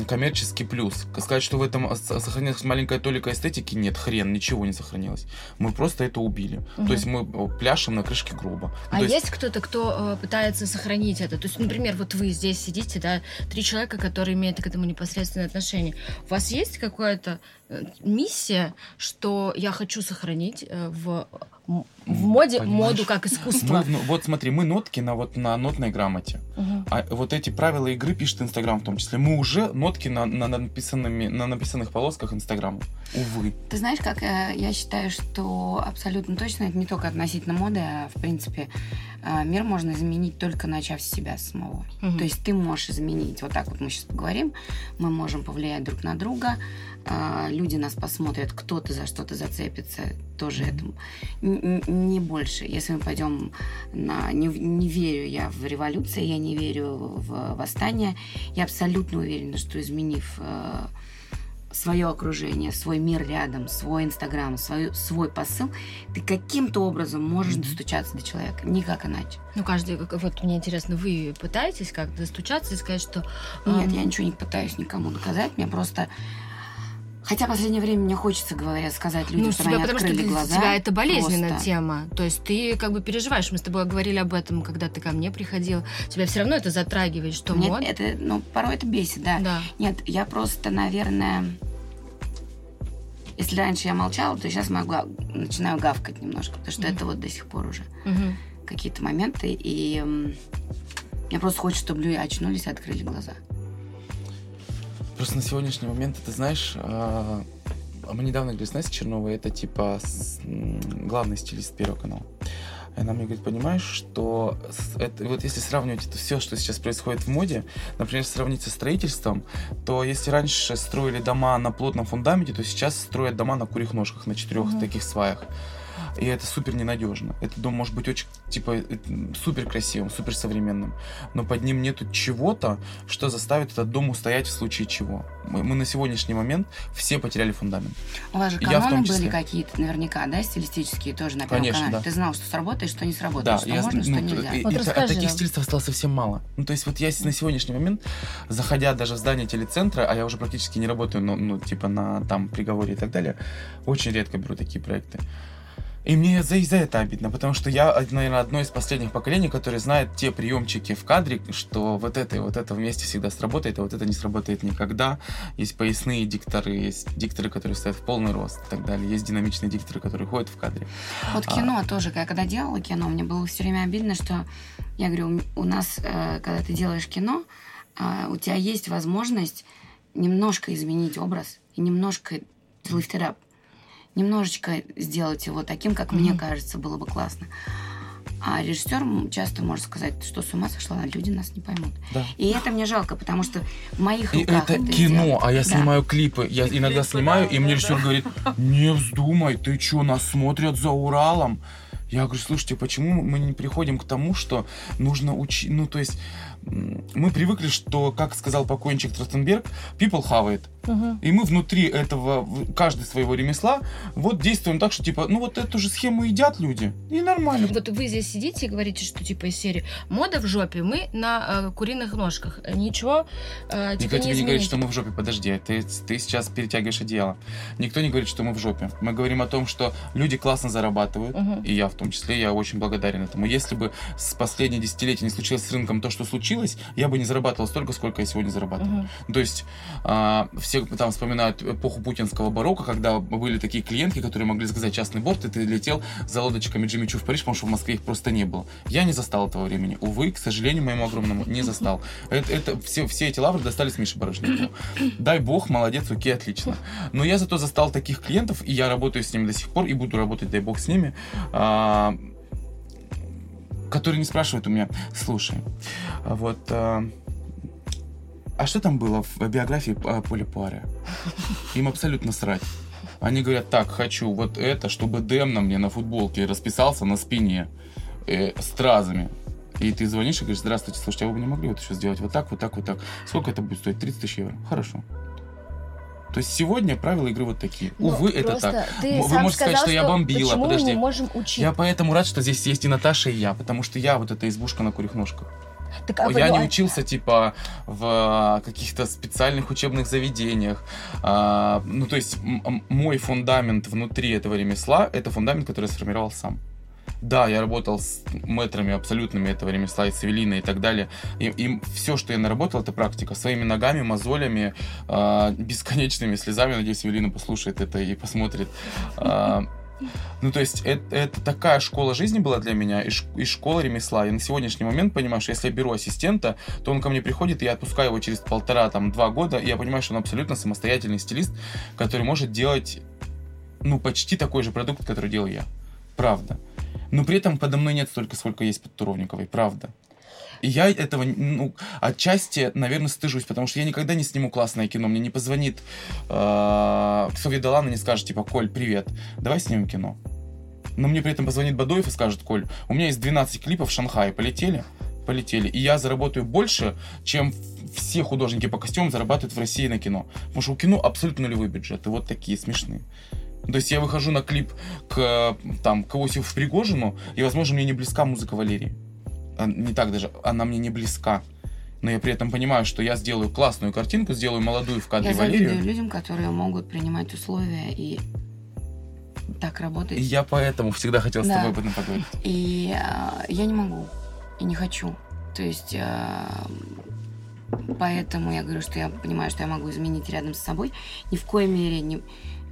коммерческий плюс. Сказать, что в этом сохранилась маленькая толика эстетики, нет, хрен, ничего не сохранилось. Мы просто это убили. Мгм. То есть мы пляшем на крышке гроба. А То есть, кто-то, кто э, пытается сохранить это? То есть, например, вот вы здесь сидите, да, три человека, которые имеют к этому непосредственное отношение. У вас есть какая-то э, миссия, что я хочу сохранить э, в, в моде понимаешь, моду как искусство? Мы ну, вот смотри, мы нотки на, вот, на нотной грамоте. Мгм. А вот эти правила игры пишет Инстаграм в том числе. Мы уже нотки на, на, написанными, на написанных полосках Инстаграма. Увы. Ты знаешь, как э, я считаю, что абсолютно точно это не только относительно моды, а в принципе э, мир можно изменить только начав с себя самого. Мгм. То есть ты можешь изменить, вот так вот мы сейчас поговорим, мы можем повлиять друг на друга, люди нас посмотрят, кто-то за что-то зацепится, тоже этому. Не больше. Если мы пойдем на... Не, не верю я в революции, я не верю в восстание. Я абсолютно уверена, что изменив э, свое окружение, свой мир рядом, свой инстаграм, свой, свой посыл, ты каким-то образом можешь достучаться до человека. Никак иначе. Ну, каждый, вот мне интересно, вы пытаетесь как-то достучаться и сказать, что... Нет, эм, я ничего не пытаюсь никому доказать. Мне просто... Хотя в последнее время мне хочется, говоря, сказать людям, ну, чтобы тебя, они потому что открыли для глаза. тебя это болезненная Просто. тема. То есть ты как бы переживаешь. Мы с тобой говорили об этом, когда ты ко мне приходил. Тебя все равно это затрагивает, что Мне мод. это, ну, порой это бесит, да. Да. Нет, я просто, наверное... Если раньше я молчала, то сейчас могу начинаю гавкать немножко, потому что Мгм. это вот до сих пор уже Мгм. какие-то моменты, и мне просто хочется, чтобы люди очнулись и открыли глаза. Просто на сегодняшний момент, ты знаешь, а, а мы недавно говорили с Настей Черновой, это типа главный стилист Первого канала. И она мне говорит, понимаешь, что это, вот если сравнивать это все, что сейчас происходит в моде, например, сравнить со строительством, то если раньше строили дома на плотном фундаменте, то сейчас строят дома на курьих ножках, на четырех Мгм. таких сваях. И это супер ненадежно. Этот дом может быть очень, типа, супер красивым, супер современным, но под ним нету чего-то, что заставит этот дом устоять в случае чего. Мы, мы на сегодняшний момент все потеряли фундамент. У вас же Я в том каноны числе. были какие-то наверняка, да, стилистические тоже на Первом Конечно, канале. да. Ты знал, что сработает, что не сработает, Да, что я можно, зн- что ну, нельзя. и- Вот и расскажи таких нам. стилистов осталось совсем мало. Ну, то есть вот я на сегодняшний момент, заходя даже в здание телецентра, а я уже практически не работаю, ну, ну, типа на там приговоре и так далее, очень редко беру такие проекты. И мне за, за это обидно, потому что я, наверное, одно из последних поколений, которые знает те приемчики в кадре, что вот это и вот это вместе всегда сработает, а вот это не сработает никогда. Есть поясные дикторы, есть дикторы, которые стоят в полный рост и так далее. Есть динамичные дикторы, которые ходят в кадре. Вот А. кино тоже, я когда делала кино, мне было все время обидно, что я говорю, у нас, э, когда ты делаешь кино, э, у тебя есть возможность немножко изменить образ и немножко lift it up. Немножечко сделать его таким, как мне кажется, было бы классно. А режиссер часто может сказать, что с ума сошла, люди нас не поймут. Да. И это мне жалко, потому что в моих И руках это кино, сделать. а я Да. снимаю клипы. Я И иногда клипы, снимаю, да, и мне да, режиссер да. говорит, не вздумай, ты что, нас смотрят за Уралом? Я говорю, слушайте, почему мы не приходим к тому, что нужно учить, ну, то есть, мы привыкли, что, как сказал покойничек Тростенберг, people have it. Мгм. И мы внутри этого, каждый своего ремесла, вот действуем так, что, типа, ну, вот эту же схему едят люди, и нормально. Вот вы здесь сидите и говорите, что типа из серии мода в жопе, мы на э, куриных ножках. Ничего э, Никто не тебе не говорит, изменить. что мы в жопе. Подожди, ты, ты сейчас перетягиваешь одеяло. Никто не говорит, что мы в жопе. Мы говорим о том, что люди классно зарабатывают, Мгм. и я в том числе, я очень благодарен этому. Если бы с последние десятилетия не случилось с рынком то, что случилось, я бы не зарабатывал столько, сколько я сегодня зарабатываю. Мгм. То есть а, все там вспоминают эпоху путинского барокко, когда были такие клиентки, которые могли заказать частный борт, и ты летел за лодочками Джимми Чу в Париж, потому что в Москве их просто не было. Я не застал этого времени. Увы, к сожалению, моему огромному, не застал. Это, это- все, все эти лавры достались Мише Барышникову. Дай бог, молодец, окей, отлично. Но я зато застал таких клиентов, и я работаю с ними до сих пор, и буду работать, дай бог, с ними, а, которые не спрашивают у меня, слушай, а вот... а, а что там было в биографии а, Поля Пуаре? Им абсолютно срать. Они говорят, так, хочу вот это, чтобы Дэм на мне на футболке расписался на спине э, стразами. И ты звонишь и говоришь, здравствуйте, слушайте, а вы бы не могли вот еще сделать вот так, вот так, вот так. Сколько это будет стоить? 30 тысяч евро. Хорошо. То есть сегодня правила игры вот такие. Ну, Увы, это так. Ты Вы можете сказать, сказал, что я бомбила. Почему Подожди. мы не можем учить? Я поэтому рад, что здесь есть и Наташа, и я, потому что я вот эта избушка на курьих ножках. Так, а Я ну, не а- учился, типа, в а, каких-то специальных учебных заведениях. А, ну, то есть, мой фундамент внутри этого ремесла — это фундамент, который я сформировал сам. Да, я работал с мэтрами абсолютными этого ремесла, и с и так далее. И, все, что я наработал, это практика. Своими ногами, мозолями, а, бесконечными слезами. Надеюсь, Эвелина послушает это и посмотрит. А, ну, то есть, это, это такая школа жизни была для меня, и, ш- и школа ремесла. И на сегодняшний момент понимаю, что если я беру ассистента, то он ко мне приходит, и я отпускаю его через полтора, там, два года, и я понимаю, что он абсолютно самостоятельный стилист, который может делать, ну, почти такой же продукт, который делаю я. Правда. Но при этом подо мной нет столько, сколько есть под Туровниковой. Правда. И я этого, ну, отчасти, наверное, стыжусь, потому что я никогда не сниму классное кино. Мне не позвонит э, Софья и не скажет, типа, Коль, привет, давай снимем кино. Но мне при этом позвонит Бадоев и скажет, Коль, у меня есть 12 клипов в Шанхае, полетели? Полетели. И я заработаю больше, чем все художники по костюмам зарабатывают в России на кино. Потому что у кино абсолютно нулевой бюджет. И вот такие смешные. То есть я выхожу на клип к, там, к Иосифу Пригожину, и, возможно, мне не близка музыка Валерии. А, Не так даже, она мне не близка. Но я при этом понимаю, что я сделаю классную картинку, сделаю молодую в кадре Я Валерию. людям, которые могут принимать условия и так работать. И я поэтому всегда хотел с Да. тобой об этом поговорить. И а, я не могу. И не хочу. То есть а, поэтому я говорю, что я понимаю, что я могу изменить рядом с собой. Ни в коей мере не...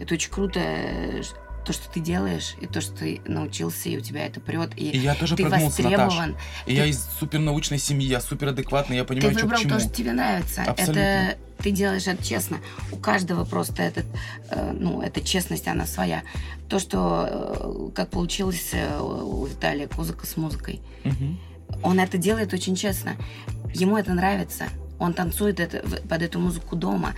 Это очень круто, э, то, что ты делаешь, и то, что ты научился, и у тебя это прет, и, И я тоже ты прогнулся, востребован. И я из супернаучной семьи, я суперадекватный, я Ты понимаю, что к выбрал чему. то, что тебе нравится. Абсолютно. Это ты делаешь это честно. У каждого просто этот, э, ну, эта честность, она своя. То, что э, как получилось э, у Виталия Кузыка с музыкой. Мгм. Он это делает очень честно. Ему это нравится. Он танцует это, под эту музыку дома.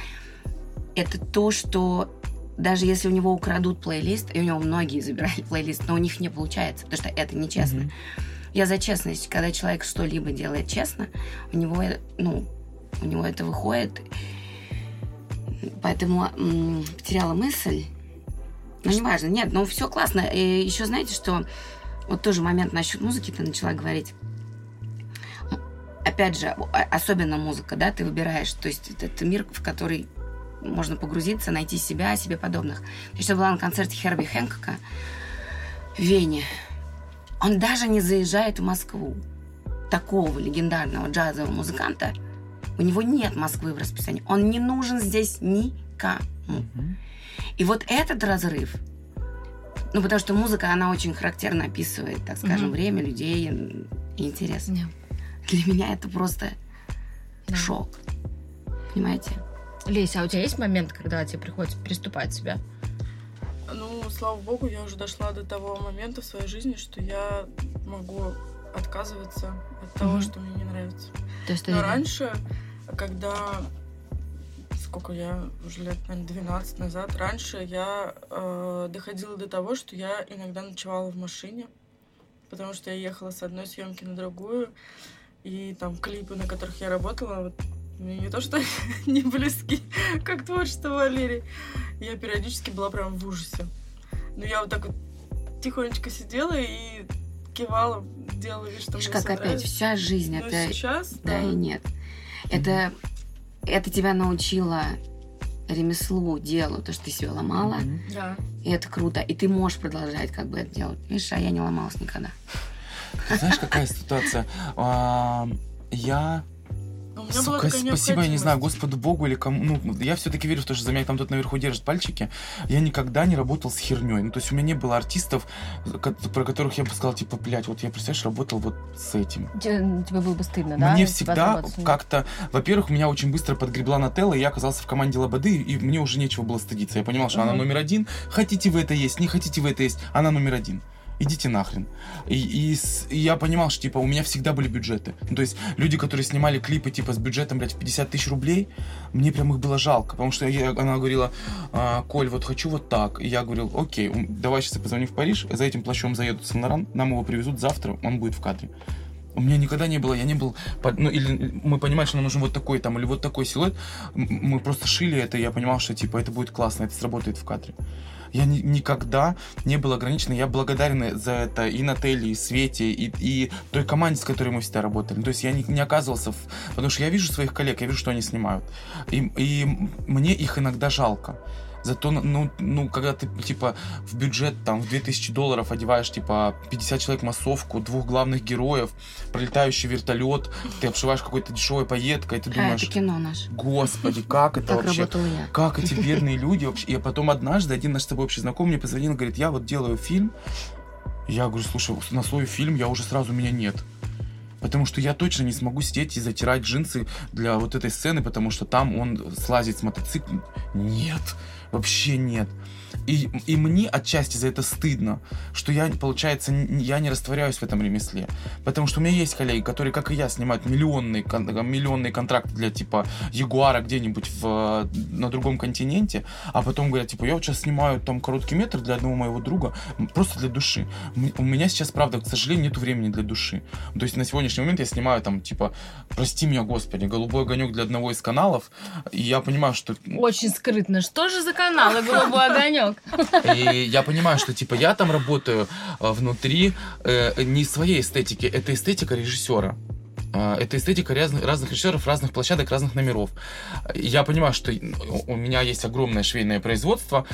Это то, что даже если у него украдут плейлист, и у него многие забирали плейлист, но у них не получается, потому что это нечестно. Мгм. Я за честность. Когда человек что-либо делает честно, у него, ну, у него это выходит. Поэтому м, потеряла мысль. Ну, неважно. Нет, ну, все классно. И еще знаете, что... Вот тоже момент насчет музыки ты начала говорить. Опять же, особенно музыка, да, ты выбираешь. То есть это, это мир, в который можно погрузиться, найти себя, себе подобных. То есть я была на концерте Херби Хэнкока в Вене. Он даже не заезжает в Москву. Такого легендарного джазового музыканта у него нет Москвы в расписании. Он не нужен здесь никому. И вот этот разрыв, ну, потому что музыка, она очень характерно описывает, так скажем, Мгм. время, людей и интерес. Не. Для меня это просто Да. шок. Понимаете? Леся, а у тебя есть момент, когда тебе приходится переступать себя? Ну, слава богу, я уже дошла до того момента в своей жизни, что я могу отказываться от того, Мгм. что мне не нравится. То есть Но ты- раньше, когда сколько я уже лет, наверное, 12 назад, раньше я э, доходила до того, что я иногда ночевала в машине, потому что я ехала с одной съемки на другую, и там клипы, на которых я работала, вот, мне не то что не близки, как творчество Валерии, я периодически была прям в ужасе. Но я вот так вот тихонечко сидела и кивала, делала вид, что Видишь, мне как опять нравится. вся жизнь, Но это сейчас, да и нет. Это, это тебя научило ремеслу, делу, то, что ты себя ломала, да. и это круто. И ты можешь продолжать как бы это делать. Видишь, а я не ломалась никогда. Ты знаешь, какая ситуация? А, Я Сука, такая спасибо, я не знаю. Господу Богу или кому. Ну, я все-таки верю в то, что за меня там тут наверху держат пальчики. Я никогда не работал с херней. Ну, то есть у меня не было артистов, про которых я бы сказал, типа, блядь, вот я, представляешь, работал вот с этим. Тебе, было бы стыдно, да? Мне бы всегда как-то, во-первых, меня очень быстро подгребла Нателла, и я оказался в команде Лободы, и мне уже нечего было стыдиться. Я понимал, что она номер один. Хотите вы это есть, не хотите вы это есть, она номер один. Идите нахрен. И, и и я понимал, что типа у меня всегда были бюджеты. Ну, то есть люди, которые снимали клипы типа с бюджетом, блядь, в 50 тысяч рублей, мне прям их было жалко. Потому что я- она говорила, «А, Коль, вот хочу вот так. И я говорил, окей, давай сейчас я позвоню в Париж, за этим плащом заеду в нам его привезут завтра, он будет в кадре. У меня никогда не было, я не был, ну или мы понимали, что нам нужен вот такой там или вот такой силуэт, мы просто шили это, и я понимал, что типа это будет классно, это сработает в кадре. Я ни- никогда не был ограничен, я благодарен за это и Нателле, и Свете, и, и той команде, с которой мы всегда работали. То есть я не, не оказывался, в- потому что я вижу своих коллег, я вижу, что они снимают. И, и мне их иногда жалко. Зато, ну, ну, когда ты, типа, в бюджет, там, в 2000 долларов одеваешь, типа, 50 человек массовку, двух главных героев, пролетающий вертолет, ты обшиваешь какой-то дешевой пайеткой, и ты А, думаешь, это кино наше. господи, как это Так вообще? я. Как эти бедные люди вообще? И потом однажды один наш с тобой общий знакомый мне позвонил и говорит, я вот делаю фильм. Я говорю, слушай, на свой фильм я уже сразу меня нет. Потому что я точно не смогу сидеть и затирать джинсы для вот этой сцены, потому что там он слазит с мотоцикла. Нет, вообще нет. И, и мне отчасти за это стыдно, что я, получается, я не растворяюсь в этом ремесле. Потому что у меня есть коллеги, которые, как и я, снимают миллионные, кон- миллионные контракты для, типа, Ягуара где-нибудь в, на другом континенте, а потом говорят, типа, я вот сейчас снимаю там короткий метр для одного моего друга, просто для души. У меня сейчас, правда, к сожалению, нет времени для души. То есть на сегодняшний момент я снимаю там, типа, прости меня, господи, голубой огонек для одного из каналов, и я понимаю, что Очень скрытно. Что же за канал и голубой огонек? И я понимаю, что типа я там работаю а, внутри э, не своей эстетики, это эстетика режиссера. А, Это эстетика разных, разных режиссеров, разных площадок, разных номеров. Я понимаю, что у у меня есть огромное швейное производство,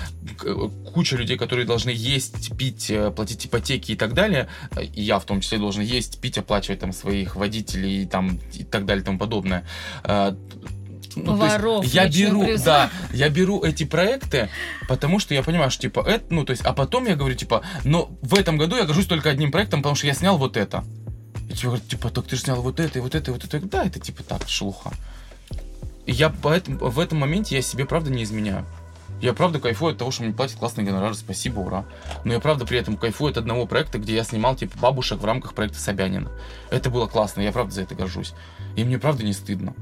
куча людей, которые должны есть, пить, э, платить ипотеки и так далее. И я в том числе должен есть, пить, оплачивать там своих водителей и, там, и так далее и тому подобное. Ну, то есть я беру, призыв. да, я беру эти проекты, потому что я понимаю, что типа это, ну то есть, а потом я говорю типа, но в этом году я горжусь только одним проектом, потому что я снял вот это. И тебе говорят, типа, так ты же снял вот это, и вот это, и вот это. Да, это типа так, шелуха. И я поэтому, в этом моменте я себе правда не изменяю. Я правда кайфую от того, что мне платят классный гонорар, спасибо, ура. Но я правда при этом кайфую от одного проекта, где я снимал типа бабушек в рамках проекта Собянина. Это было классно, я правда за это горжусь. И мне правда не стыдно.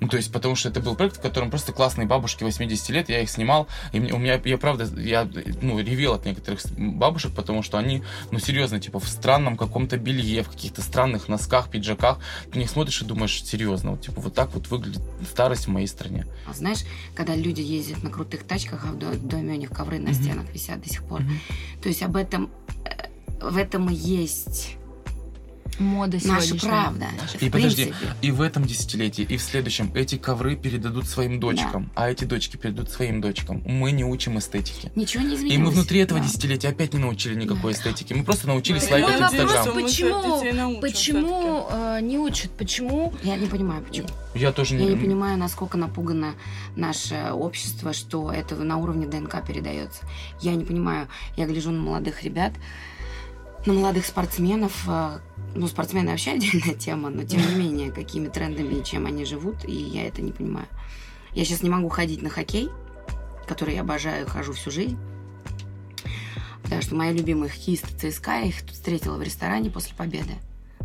Ну, то есть, потому что это был проект, в котором просто классные бабушки 80 лет, я их снимал, и мне, у меня, я правда, я, ну, ревел от некоторых бабушек, потому что они, ну, серьезно, типа, в странном каком-то белье, в каких-то странных носках, пиджаках, ты на них смотришь и думаешь, серьезно, вот, типа, вот так вот выглядит старость в моей стране. А знаешь, когда люди ездят на крутых тачках, а в до- доме у них ковры на Мгм. стенах висят до сих пор. То есть об этом, э, в этом и есть Мода наша правда. Наша. И в подожди, принципе. и в этом десятилетии, и в следующем эти ковры передадут своим дочкам, а эти дочки передадут своим дочкам. Мы не учим эстетики. Ничего не изменилось. И мы внутри этого Да. десятилетия опять не научили никакой эстетики. Мы просто научились Да, лайкать вопрос, Инстаграм. Почему- Почему э, не учат? Почему? Я не понимаю, почему. Я тоже Я не не... понимаю, насколько напугано наше общество, что это на уровне ДНК передается. Я не понимаю. Я гляжу на молодых ребят, на молодых спортсменов. Ну, спортсмены вообще отдельная тема, но тем не менее, какими трендами и чем они живут, и я это не понимаю. Я сейчас не могу ходить на хоккей, который я обожаю, хожу всю жизнь. Потому что мои любимые хоккеисты ЦСКА, я их тут встретила в ресторане после победы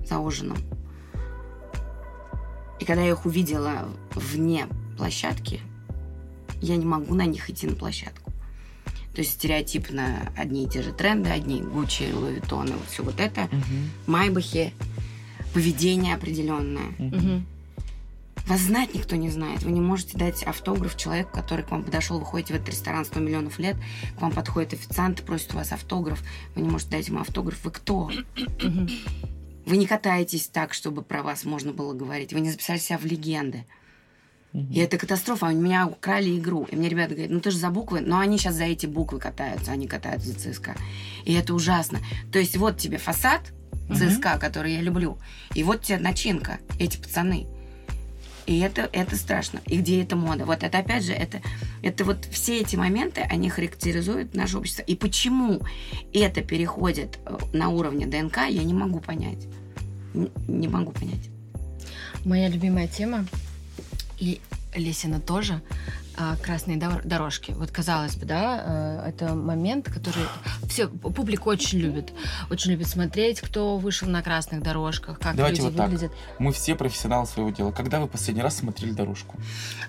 за ужином. И когда я их увидела вне площадки, я не могу на них идти на площадку. То есть стереотипно одни и те же тренды, одни Гуччи, Луи Vuitton, вот все вот это, Майбахи, поведение определенное. Мгм. Вас знать никто не знает. Вы не можете дать автограф человеку, который к вам подошел. Вы ходите в этот ресторан 100 миллионов лет, к вам подходит официант и просит у вас автограф. Вы не можете дать ему автограф. Вы кто? Вы не катаетесь так, чтобы про вас можно было говорить. Вы не записали себя в легенды. И это катастрофа. У меня украли игру. И мне ребята говорят, ну ты же за буквы. Но они сейчас за эти буквы катаются. Они катаются за ЦСКА. И это ужасно. То есть вот тебе фасад ЦСКА, который я люблю. И вот тебе начинка. Эти пацаны. И это, это страшно. И где эта мода? Вот это опять же, это, это вот все эти моменты, они характеризуют наше общество. И почему это переходит э, на уровне ДНК, я не могу понять. Н- Не могу понять. Моя любимая тема, и Лесина тоже, а, красные дор- дорожки. Вот казалось бы, да, э, это момент, который все публика очень любит, очень любит смотреть, кто вышел на красных дорожках, как Давайте люди вот так. выглядят. Мы все профессионалы своего дела. Когда вы последний раз смотрели дорожку?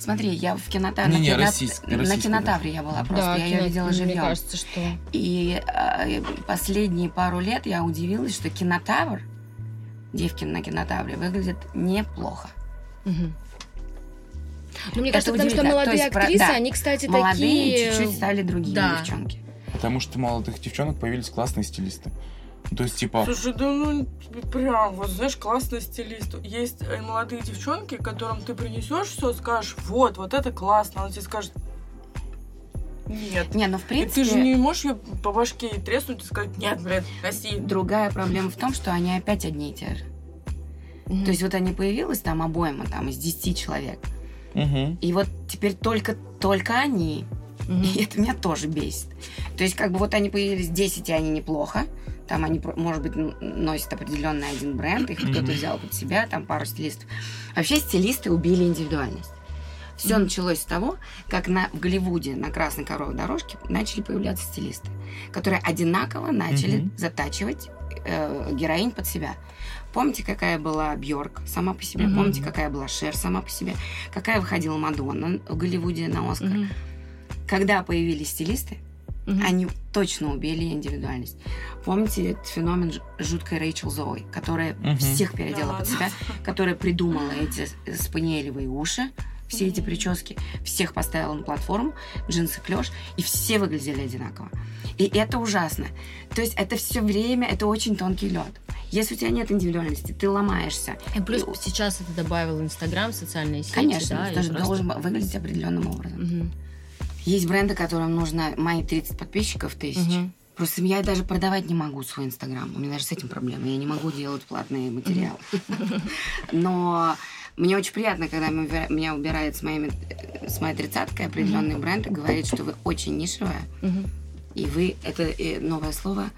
Смотри, я в кинотавре... Не-не, на, кино- российский- на российский, кинотавре я была просто. Да, я ее кино- видела мне живьем. кажется, что И э, последние пару лет я удивилась, что кинотавр, девки на кинотавре, выглядит неплохо. Мгм. Ну, мне Это кажется, потому что молодые есть про- актрисы, да, они, кстати, Молодые такие... чуть-чуть стали другими да. девчонки. Потому что молодых девчонок появились классные стилисты. Ну, То есть, типа, Слушай, да ну прям, вот знаешь, классный стилист. Есть э, молодые девчонки, которым ты принесешь все, скажешь, вот, вот это классно. Она тебе скажет, нет. Не, ну в И принципе... ты же не можешь ее по башке и треснуть и сказать, нет, блядь, носи. Другая проблема в том, что они опять одни и те же. Мгм. То есть вот они появилась там обойма, там, из 10 человек. Мгм. И вот теперь только, только они. Мгм. И это меня тоже бесит. То есть, как бы вот они появились 10, и они неплохо. Там они, может быть, носят определенный один бренд, их кто-то взял под себя, там пару стилистов. Вообще стилисты убили индивидуальность. Все Мгм. началось с того, как на, в Голливуде на красной коровой дорожке начали появляться стилисты, которые одинаково начали Мгм. затачивать э, героинь под себя. Помните, какая была Бьорк сама по себе? Мгм. Помните, какая была Шер сама по себе? Какая выходила Мадонна в Голливуде на Оскар? Мгм. Когда появились стилисты, Мгм. они точно убили индивидуальность. Помните этот феномен жуткой Рэйчел Зои, которая Мгм. всех переодела Да под себя, которая придумала эти спаниелевые уши, все эти прически, всех поставила на платформу, джинсы клеш, и все выглядели одинаково. И это ужасно. То есть это все время, это очень тонкий лед. Если у тебя нет индивидуальности, ты ломаешься. И плюс И- сейчас это добавил Инстаграм, социальные сети, Конечно, да, ты тоже просто- должен выглядеть определенным образом. Мгм. Есть бренды, которым нужно мои 30 подписчиков тысяч. Мгм. Просто я даже продавать не могу свой Инстаграм. У меня даже с этим проблема. Я не могу делать платные материалы. Но мне очень приятно, когда меня убирает с, моими, с моей тридцаткой определенный бренд и говорит, что вы очень нишевая. И вы, это э, новое слово,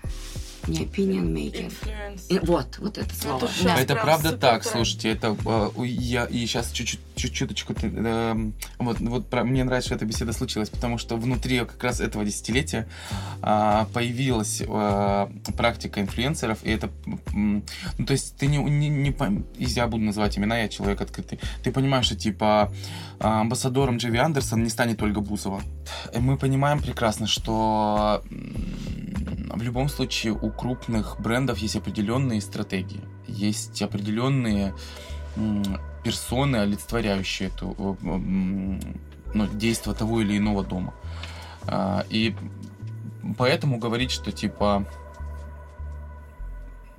не opinion maker. Инфлюенс. И Вот, вот это слово. Это Да. Это правда супер так, слушайте, это э, я и сейчас чуть-чуть, чуть- чуточку, ты, эм, вот, вот про- мне нравится, что эта беседа случилась, потому что внутри как раз этого десятилетия а, появилась а, практика инфлюенсеров, и это, ну, то есть ты не, не, не я буду называть имена, я человек открытый, ты понимаешь, что типа а, амбассадором Джеви Андерсон не станет Ольга Бузова. И мы понимаем прекрасно, что в любом случае у крупных брендов есть определенные стратегии, есть определенные персоны, олицетворяющие эту э, ну, действие того или иного дома. А, И поэтому говорить, что типа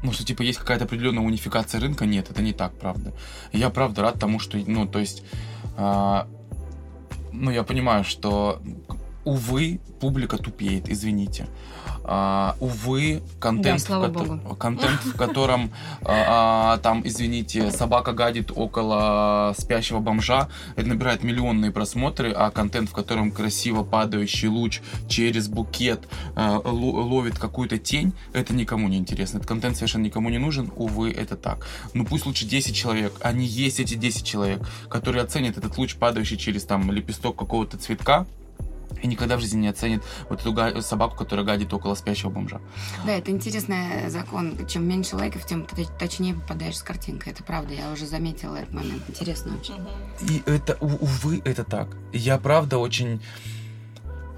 ну, что, типа, есть какая-то определенная унификация рынка, нет, это не так, правда. Я, правда, рад тому, что, ну, то есть, а, ну, я понимаю, что, увы, публика тупеет, извините. А, увы, контент, Да, в, богу. контент, в котором а, а, там, извините, собака гадит около спящего бомжа, это набирает миллионные просмотры, а контент, в котором красиво падающий луч через букет а, ло- ловит какую-то тень, это никому не интересно. Этот контент совершенно никому не нужен, увы, это так. Ну пусть лучше 10 человек, они есть эти 10 человек, которые оценят этот луч, падающий через там лепесток какого-то цветка, и никогда в жизни не оценит вот эту га- собаку, которая гадит около спящего бомжа. Да, это интересный закон. Чем меньше лайков, тем ты точнее попадаешь с картинкой. Это правда, я уже заметила этот момент. Интересно очень. И это, увы, это так. Я правда очень...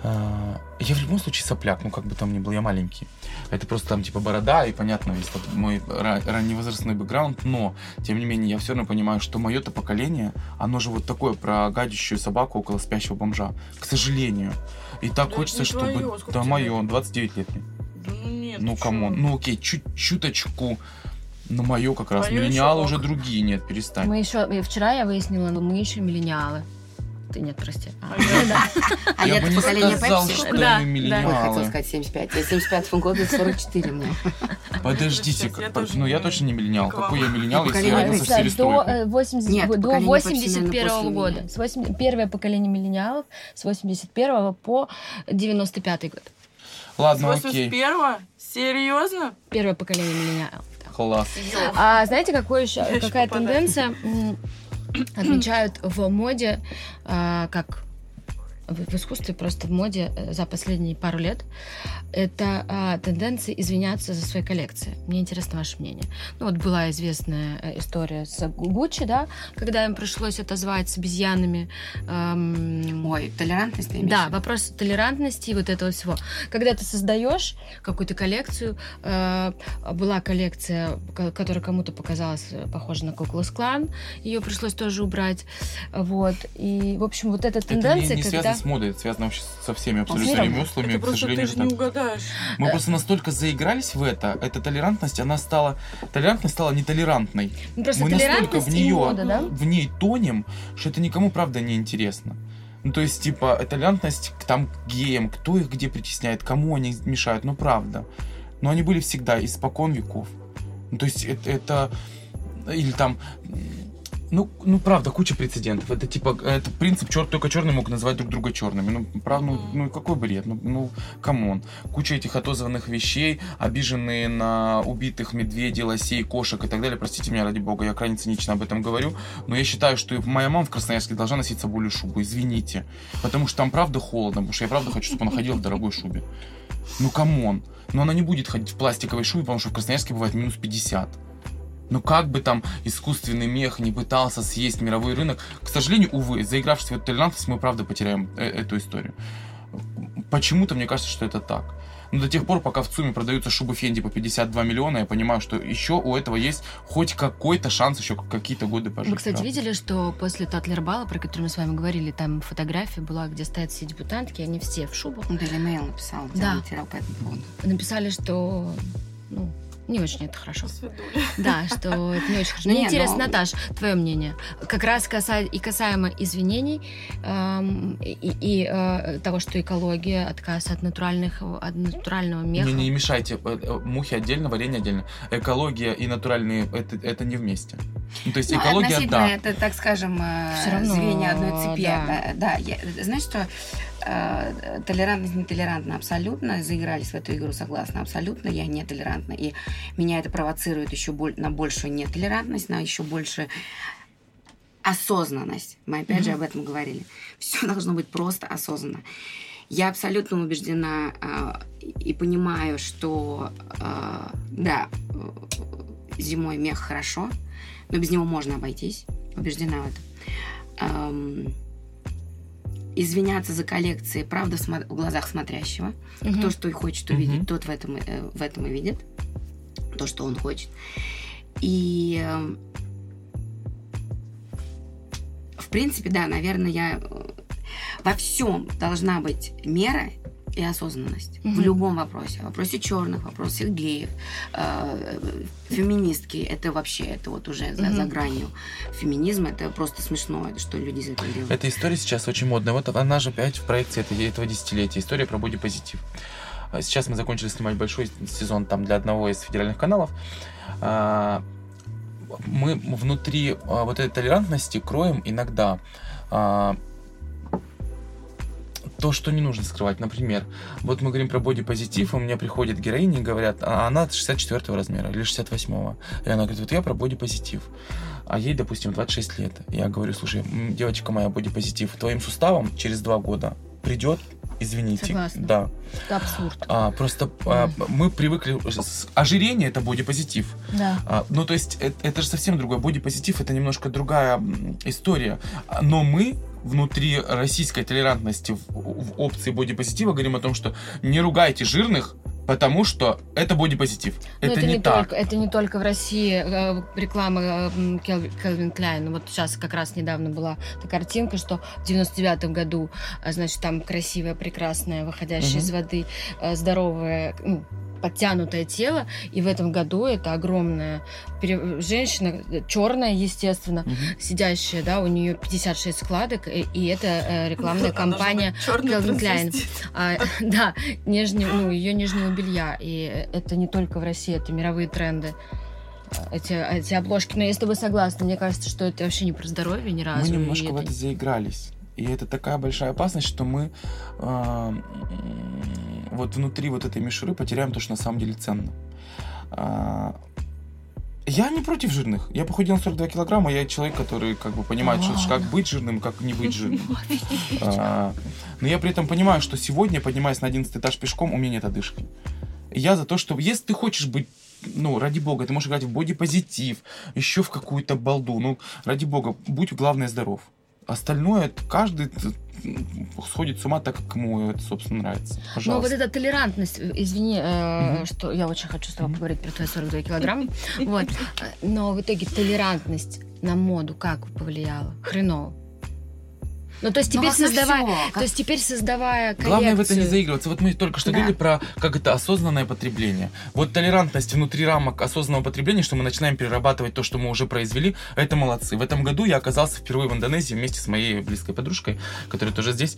а, я в любом случае сопляк, ну как бы там ни был, я маленький. Это просто там типа борода, и понятно, весь тот мой ра- ранневозрастной бэкграунд, но, тем не менее, я все равно понимаю, что мое-то поколение, оно же вот такое, про гадящую собаку около спящего бомжа. К сожалению. И так Да хочется, это не чтобы... сколько да, тебе мое, лет? 29 лет ну нет. Ну, come on. Ну, окей, чуть чуточку. Но мое как раз. Моё Миллениалы уже другие, нет, перестань. Мы еще вчера я выяснила, мы еще миллениалы. Ты нет, прости. А, А я- да. А я я бы это не поколение сказал, что Да, мы да. миллениалы. Ой, хотела сказать 75. Я 75 года, 44 мне. Подождите, как- я ну я точно не миллениал. Какой я миллениал, если я родился в Пепси. До перестройку? э, 80 Нет, до поколение Пепси, наверное, 81 после года. С 8 первое поколение миллениалов с 81 по 95 год. Ладно, С окей. 81-го? Серьезно? Первое поколение миллениалов. Класс. А знаете, какой еще, Я какая попадаю. тенденция м, отмечают в моде, а, как в в искусстве, просто в моде э, за последние пару лет, это а, тенденция извиняться за свои коллекции. Мне интересно ваше мнение. Ну вот была известная э, история с Гуччи, да, когда им пришлось отозвать с обезьянами. эм, Ой, толерантность да, вопрос толерантности и вот этого всего. Когда ты создаешь какую-то коллекцию, э, была коллекция, ко- которая кому-то показалась э, похожа на Куклус Клан, ее пришлось тоже убрать, вот. И, в общем, вот эта Это не, тенденция, не когда... с модой, это связано вообще со всеми абсолютно ремеслами. Это К просто сожалению, ты же не угадаешь. Мы просто настолько заигрались в это, эта толерантность, она стала... Толерантность стала нетолерантной. Ну, просто мы настолько в и неё- мода, да? В ней тонем, что это никому, правда, не интересно. Ну, то есть, типа, толерантность к там к геям, кто их где притесняет, кому они мешают, ну, правда. Но они были всегда, испокон веков. Ну, то есть, это, это или там, ну, ну, правда, куча прецедентов. Это типа, это принцип, чер, только черный мог назвать друг друга черными. Ну, правда, ну, ну, какой бред, ну, ну, come on. Куча этих отозванных вещей, обиженные на убитых медведей, лосей, кошек и так далее. Простите меня, ради бога, я крайне цинично об этом говорю, но я считаю, что моя мама в Красноярске должна носить соболью шубу, извините. Потому что там правда холодно, потому что я правда хочу, чтобы она ходила в дорогой шубе. Ну, come on. Но она не будет ходить в пластиковой шубе, потому что в Красноярске бывает минус 50. Ну как бы там искусственный мех не пытался съесть мировой рынок, к сожалению, увы, заигравшись в эту толерантность, мы правда потеряем э- эту историю. Почему-то мне кажется, что это так. Но до тех пор, пока в ЦУМе продаются шубы Fendi по 52 миллиона, я понимаю, что еще у этого есть хоть какой-то шанс еще какие-то годы пожить. Вы, кстати, правда. видели, что после Татлербала, про который мы с вами говорили, там фотография была, где стоят все дебютантки, они все в шубах. Ну, Daily Mail написал, Да. по этому поводу. Написали, что ну, не очень это хорошо. Да, что это не очень хорошо. Не, Мне интересно, но- Наташ, твое мнение. Как раз и касаемо извинений эм, и, э, того, что экология, отказ от, натуральных, от натурального меха. Не, не мешайте. Э, э, Мухи отдельно, варенье отдельно. Экология и натуральные это, это не вместе. Ну, то есть Ну, экология, да. это, так скажем, звенья одной цепи. да. Знаешь, что толерантность нетолерантна абсолютно. Заигрались в эту игру, согласна, абсолютно. Я нетолерантна. И меня это провоцирует еще боль- на большую нетолерантность, на еще больше осознанность. Мы опять же об этом говорили. Все должно быть просто осознанно. Я абсолютно убеждена э, и понимаю, что э, да, э, зимой мех хорошо, но без него можно обойтись. Убеждена в этом. Эм, извиняться за коллекции, правда, в, глазах смотрящего. Мгм. Кто что и хочет увидеть, тот в этом, э, в этом и видит. То, что он хочет. И эм, в принципе, да, наверное, я э, во всем должна быть мера и осознанность. В Мгм. любом вопросе. В вопросе черных, в вопросе геев, э, феминистки. Это вообще, это вот уже за, Мгм. за гранью феминизма. Это просто смешно, что люди из этого делают. Эта история сейчас очень модная. Вот она же опять в проекции этого, этого десятилетия. История про бодипозитив. А Сейчас мы закончили снимать большой сезон там для одного из федеральных каналов. А, Мы внутри а, вот этой толерантности кроем иногда а, то, что не нужно скрывать. Например, вот мы говорим про бодипозитив, у меня приходят героини и говорят, а она 64 размера или 68. И она говорит, вот я про бодипозитив. А ей, допустим, 26 лет. Я говорю, слушай, девочка моя, бодипозитив, твоим суставом через два года придет, извините. Согласна. Да. Это абсурд. А, просто а, мы привыкли... Ожирение — это бодипозитив. Да. А, ну, то есть, это, это же совсем другой. Бодипозитив — это немножко другая история. А, Но мы внутри российской толерантности в, в опции бодипозитива говорим о том, что не ругайте жирных, потому что это бодипозитив. Но это, не, так. Только, это не только в России э, реклама э, м, Кел- Кельвин Кляйн. Вот сейчас как раз недавно была такая картинка, что в 99-м году, а, значит, там красивая, прекрасная, выходящая Мгм. из воды, э, здоровое, ну, подтянутое тело, и в этом году это огромная пере- женщина, черная, естественно, Мгм. сидящая, да, у нее 56 складок, и, и это э, рекламная кампания Черный Calvin Klein. а, да, нижнего, ну, ее нижнего белья. И это не только в России, это мировые тренды. Эти, эти обложки. Но если вы согласны, мне кажется, что это вообще не про здоровье ни разу. Мы немножко в это заигрались. И это такая большая опасность, что мы м, вот внутри вот этой мишуры потеряем то, что на самом деле ценно. А, я не против жирных. Я похудел на 42 килограмма, я человек, который как бы понимает, что, как быть жирным, как не быть жирным. А, но я при этом понимаю, что сегодня, поднимаясь на 11 этаж пешком, у меня нет одышки. Я за то, что если ты хочешь быть ну, ради бога, ты можешь играть в бодипозитив, еще в какую-то балду. Ну, ради бога, будь главное здоров. Остальное каждый сходит с ума так, как ему это, собственно, нравится. Но вот Пожалуйста. эта толерантность, извини, э, Мгм. что я очень хочу с тобой поговорить про твои 42 килограмма, вот, Э, но в итоге толерантность на моду как повлияла? Хреново. Ну, то есть Ну, теперь создавая, всё, то есть теперь создавая Главное в это не коллекцию- заигрываться. Вот мы только что Да. говорили про как это осознанное потребление. Вот толерантность внутри рамок осознанного потребления, что мы начинаем перерабатывать то, что мы уже произвели, это молодцы. В этом году я оказался впервые в Индонезии вместе с моей близкой подружкой, которая тоже здесь.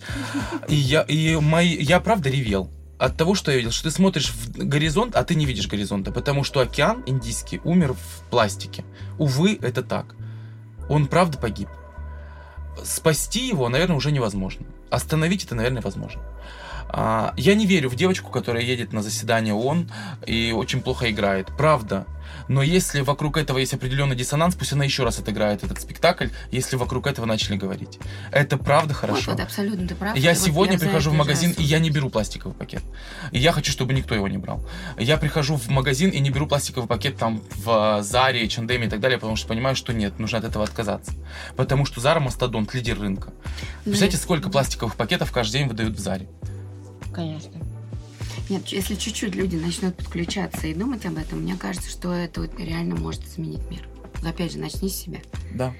И я, и мои, я правда ревел от того, что я видел, что ты смотришь в горизонт, а ты не видишь горизонта, потому что океан Индийский умер в пластике. Увы, это так. Он правда погиб. Спасти его, наверное, уже невозможно. Остановить это, наверное, возможно. А, Я не верю в девочку, которая едет на заседание ООН и очень плохо играет. Правда. Но если вокруг этого есть определенный диссонанс, пусть она еще раз отыграет этот спектакль, если вокруг этого начали говорить. Это правда хорошо. Вот, вот, абсолютно ты прав. Я Вот сегодня за прихожу в магазин, и я не беру пластиковый пакет. И я хочу, чтобы никто его не брал. Я прихожу в магазин и не беру пластиковый пакет там в Заре, Чандеме и так далее, потому что понимаю, что нет, нужно от этого отказаться. Потому что Зара Мастодонт, лидер рынка. Представляете, сколько пластиковых пакетов каждый день выдают в Заре? Конечно. Нет, если чуть-чуть люди начнут подключаться и думать об этом, мне кажется, что это вот реально может изменить мир. Но опять же, начни с себя. Да.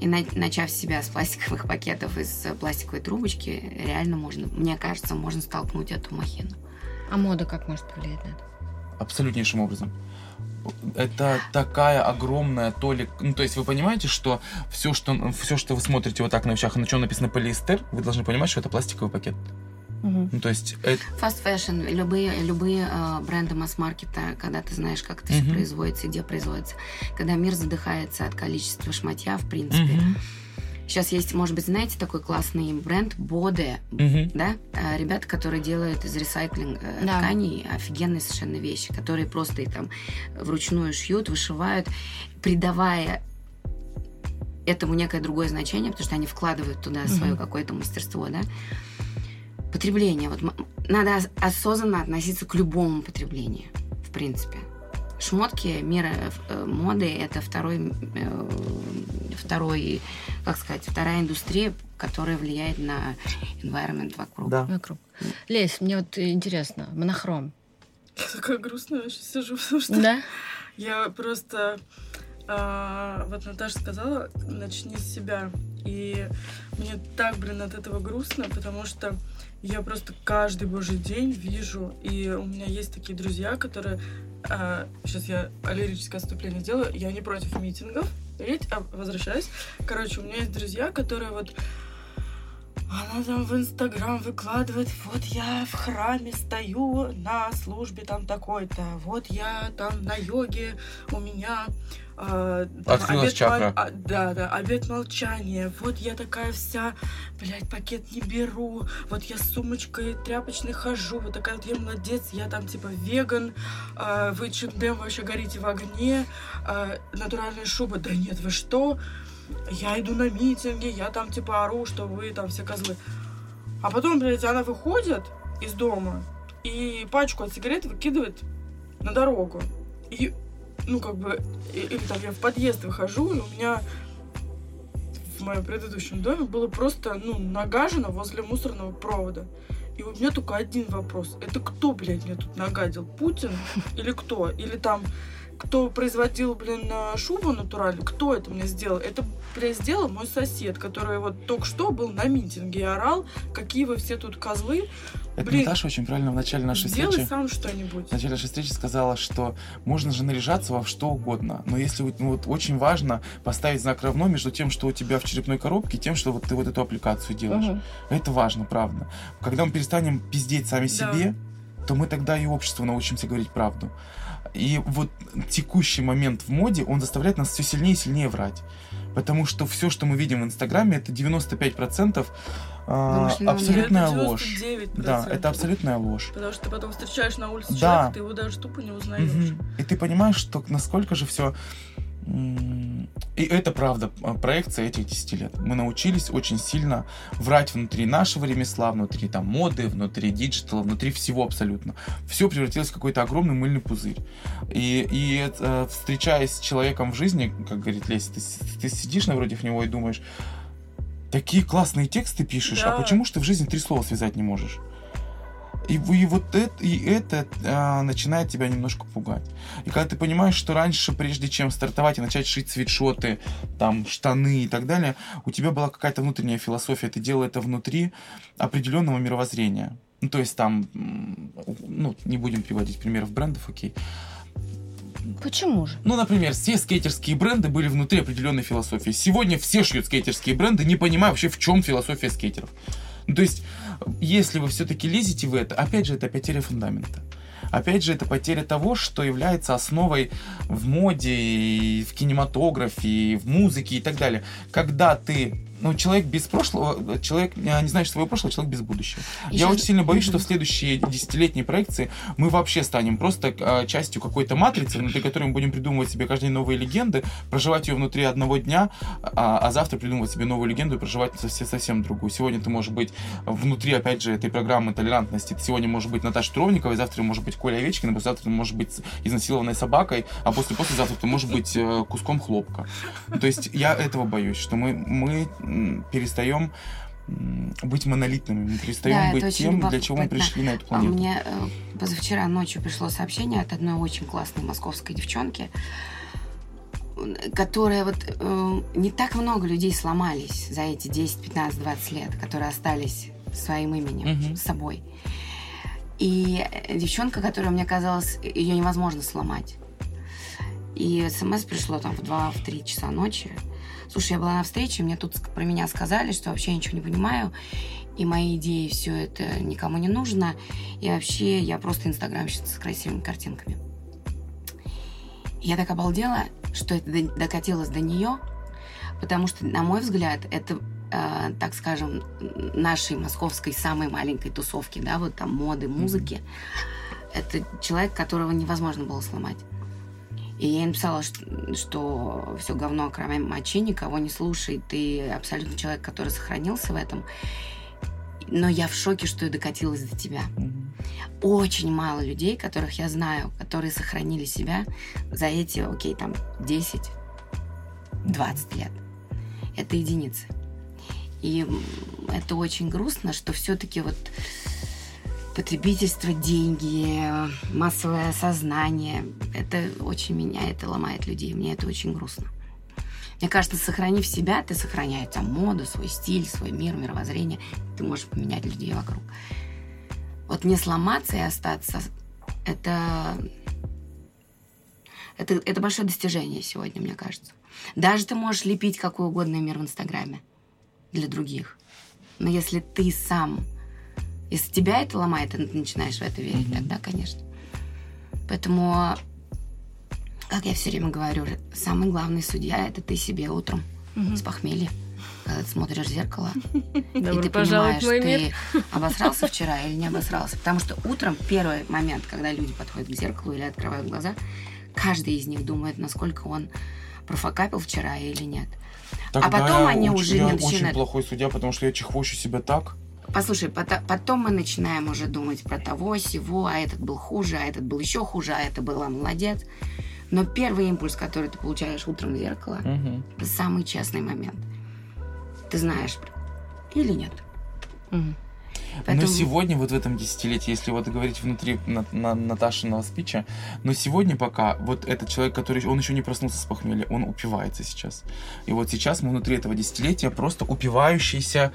И на- начав себя с пластиковых пакетов из пластиковой трубочки, реально можно, мне кажется, можно столкнуть эту махину. А мода как может повлиять на это? абсолютнейшим образом. Это такая огромная толик. Ну, то есть вы понимаете, что все, что, все, что вы смотрите вот так на вещах, на чем написано полиэстер, вы должны понимать, что это пластиковый пакет. Мгм. Ну, то есть это Fast fashion, любые, любые э, бренды масс-маркета, когда ты знаешь, как это все Мгм. производится и где производится, когда мир задыхается от количества шматья, в принципе. Мгм. Сейчас есть, может быть, знаете, такой классный бренд Боде, Мгм. да? Э, Ребята, которые делают из ресайклинга э, Да. тканей офигенные совершенно вещи, которые просто их там вручную шьют, вышивают, придавая этому некое другое значение, потому что они вкладывают туда Мгм. свое какое-то мастерство, да? Потребление. Вот надо ос- осознанно относиться к любому потреблению, в принципе. Шмотки мира э, моды это второй, э, второй, как сказать, вторая индустрия, которая влияет на environment вокруг. Да. Вокруг. Лесь, мне вот интересно, монохром. Я такая грустная вообще сижу, потому что Да? я просто... а, вот Наташа сказала, начни с себя. И мне так, блин, от этого грустно, потому что я просто каждый божий день вижу, и у меня есть такие друзья, которые... сейчас я лирическое отступление сделаю. Я не против митингов, видите, а, возвращаюсь. Короче, у меня есть друзья, которые вот она там в Инстаграм выкладывает, вот я в храме стою на службе там такой-то, вот я там на йоге, у меня э, там Открылась обет чакра. а, да, да, обед молчания, вот я такая вся, блядь, пакет не беру, вот я с сумочкой тряпочной хожу, вот такая вот я молодец, я там типа веган, э, вы чудем вообще горите в огне, э, натуральная шуба, да нет, вы что? Я иду на митинги, я там типа ору, что вы там все козлы. А потом, блядь, она выходит из дома и пачку от сигарет выкидывает на дорогу. И, ну, как бы, или там я в подъезд выхожу, и у меня в моем предыдущем доме было просто, ну, нагажено возле мусорного провода. И у меня только один вопрос. Это кто, блядь, мне тут нагадил? Путин? Или кто? Или там кто производил, блин, э, шубу натуральную, кто это мне сделал? Это, блядь, сделал мой сосед, который вот только что был на митинге и орал, какие вы все тут козлы. Это Блин, Наташа очень правильно в начале нашей Сделай встречи... сам что-нибудь. В начале нашей встречи сказала, что можно же наряжаться во что угодно, но если ну, вот очень важно поставить знак равно между тем, что у тебя в черепной коробке, и тем, что вот ты вот эту аппликацию делаешь. Мгм. Это важно, правда. Когда мы перестанем пиздеть сами Да. себе, то мы тогда и обществу научимся говорить правду. И вот текущий момент в моде, он заставляет нас все сильнее и сильнее врать. Потому что все, что мы видим в Инстаграме, это 95% а, абсолютная ложь. 99%. Да, это абсолютная ложь. Потому что ты потом встречаешь на улице Да. человека, ты его даже тупо не узнаешь. Мгм. И ты понимаешь, что насколько же все... И это правда, а, проекция этих 10 лет. Мы научились очень сильно врать внутри нашего ремесла, внутри там моды, внутри диджитала, внутри всего абсолютно. Все превратилось в какой-то огромный мыльный пузырь. И, и э, встречаясь с человеком в жизни, как говорит Леся, ты, ты сидишь напротив него и думаешь, такие классные тексты пишешь, а Да. почему ж ты в жизни три слова связать не можешь? И, и вот это, и это а, начинает тебя немножко пугать. И когда ты понимаешь, что раньше, прежде чем стартовать и начать шить свитшоты, там, штаны и так далее, у тебя была какая-то внутренняя философия, ты делал это внутри определенного мировоззрения. Ну, то есть там, ну, не будем приводить примеров брендов, окей. Почему же? Ну, например, все скейтерские бренды были внутри определенной философии. Сегодня все шьют скейтерские бренды, не понимая вообще, в чем философия скейтеров. Ну, то есть, если вы все-таки лезете в это, опять же, это потеря фундамента. Опять же, это потеря того, что является основой в моде, в кинематографе, в музыке и так далее. Когда ты, ну, человек без прошлого, человек не знаешь своего прошлого, человек без будущего. Я Ещё- очень сильно боюсь, что Мгм. в следующие десятилетние проекции мы вообще станем просто э, частью какой-то матрицы, внутри которой мы будем придумывать себе каждый день новые легенды, проживать ее внутри одного дня, а, а завтра придумывать себе новую легенду и проживать совсем, совсем другую. Сегодня ты можешь быть внутри, опять же, этой программы толерантности. Ты сегодня можешь быть Наташа Тровниковой, завтра может быть Коля Овечкин, послезавтра ты можешь быть изнасилованной собакой, а после послезавтра ты можешь быть э, куском хлопка. То есть я этого боюсь, что мы, мы перестаем быть монолитными, мы перестаем Да, быть тем, для чего мы пришли на эту А планету. мне э, позавчера ночью пришло сообщение от одной очень классной московской девчонки, которая вот э, не так много людей сломались за эти 10, 15, 20 лет, которые остались своим именем, с собой. И девчонка, которая мне казалось, ее невозможно сломать. И смс пришло там в 2-3 часа ночи. Слушай, я была на встрече, мне тут про меня сказали, что вообще я ничего не понимаю, и мои идеи, все это никому не нужно, и вообще я просто инстаграмщица с красивыми картинками. Я так обалдела, что это до- докатилось до нее, потому что, на мой взгляд, это, э, так скажем, нашей московской самой маленькой тусовки, да, вот там моды, музыки. Это человек, которого невозможно было сломать. И я ей написала, что, все говно, кроме мочи, никого не слушай. Ты абсолютно человек, который сохранился в этом. Но я в шоке, что я докатилась до тебя. Очень мало людей, которых я знаю, которые сохранили себя за эти, окей, там, 10-20 лет. Это единицы. И это очень грустно, что все-таки вот потребительство, деньги, массовое сознание, это очень меняет и ломает людей. Мне это очень грустно. Мне кажется, сохранив себя, ты сохраняешь там моду, свой стиль, свой мир, мировоззрение. Ты можешь поменять людей вокруг. Вот не сломаться и остаться, это, это, это большое достижение сегодня, мне кажется. Даже ты можешь лепить какой угодно мир в Инстаграме для других. Но если ты сам, если тебя это ломает, и ты начинаешь в это верить, Мгм. тогда, конечно. Поэтому, как я все время говорю, самый главный судья это ты себе утром Мгм. с похмелья. Когда ты смотришь в зеркало, и Добро ты пожаловать понимаешь, ты обосрался вчера или не обосрался. Потому что утром первый момент, когда люди подходят к зеркалу или открывают глаза, каждый из них думает, насколько он профокапил вчера или нет. Тогда потом я они очень, уже я не очень начинают. плохой судья, потому что я чехвощу себя так, Послушай, пото- потом мы начинаем уже думать про того, сего, а этот был хуже, а этот был еще хуже, а это была молодец. Но первый импульс, который ты получаешь утром в зеркало, Мгм. это самый честный момент. Ты знаешь или нет. Мгм. Поэтому- Но сегодня, вот в этом десятилетии, если вот говорить внутри на, на- Наташиного спича, но сегодня пока вот этот человек, который, он еще не проснулся с похмелья, он упивается сейчас. И вот сейчас мы внутри этого десятилетия просто упивающийся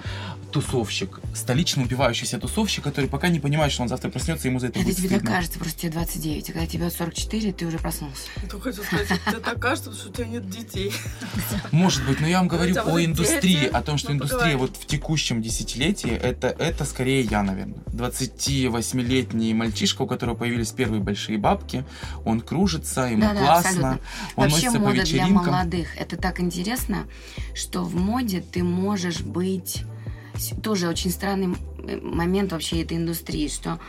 тусовщик, столичный упивающийся тусовщик, который пока не понимает, что он завтра проснется, ему за это Это будет тебе так стыдно. кажется, просто тебе 29, а когда тебе 44, ты уже проснулся. Я хочу сказать, тебе так кажется, что у тебя нет детей. Может быть, но я вам говорю о индустрии, о том, что мы индустрия вот в текущем десятилетии, это, это скорее я, наверное. 28-летний мальчишка, у которого появились первые большие бабки, он кружится, ему Да-да, классно, абсолютно. он Вообще носится по мода для вечеринкам. молодых. Это так интересно, что в моде ты можешь быть... Тоже очень странный момент вообще этой индустрии, что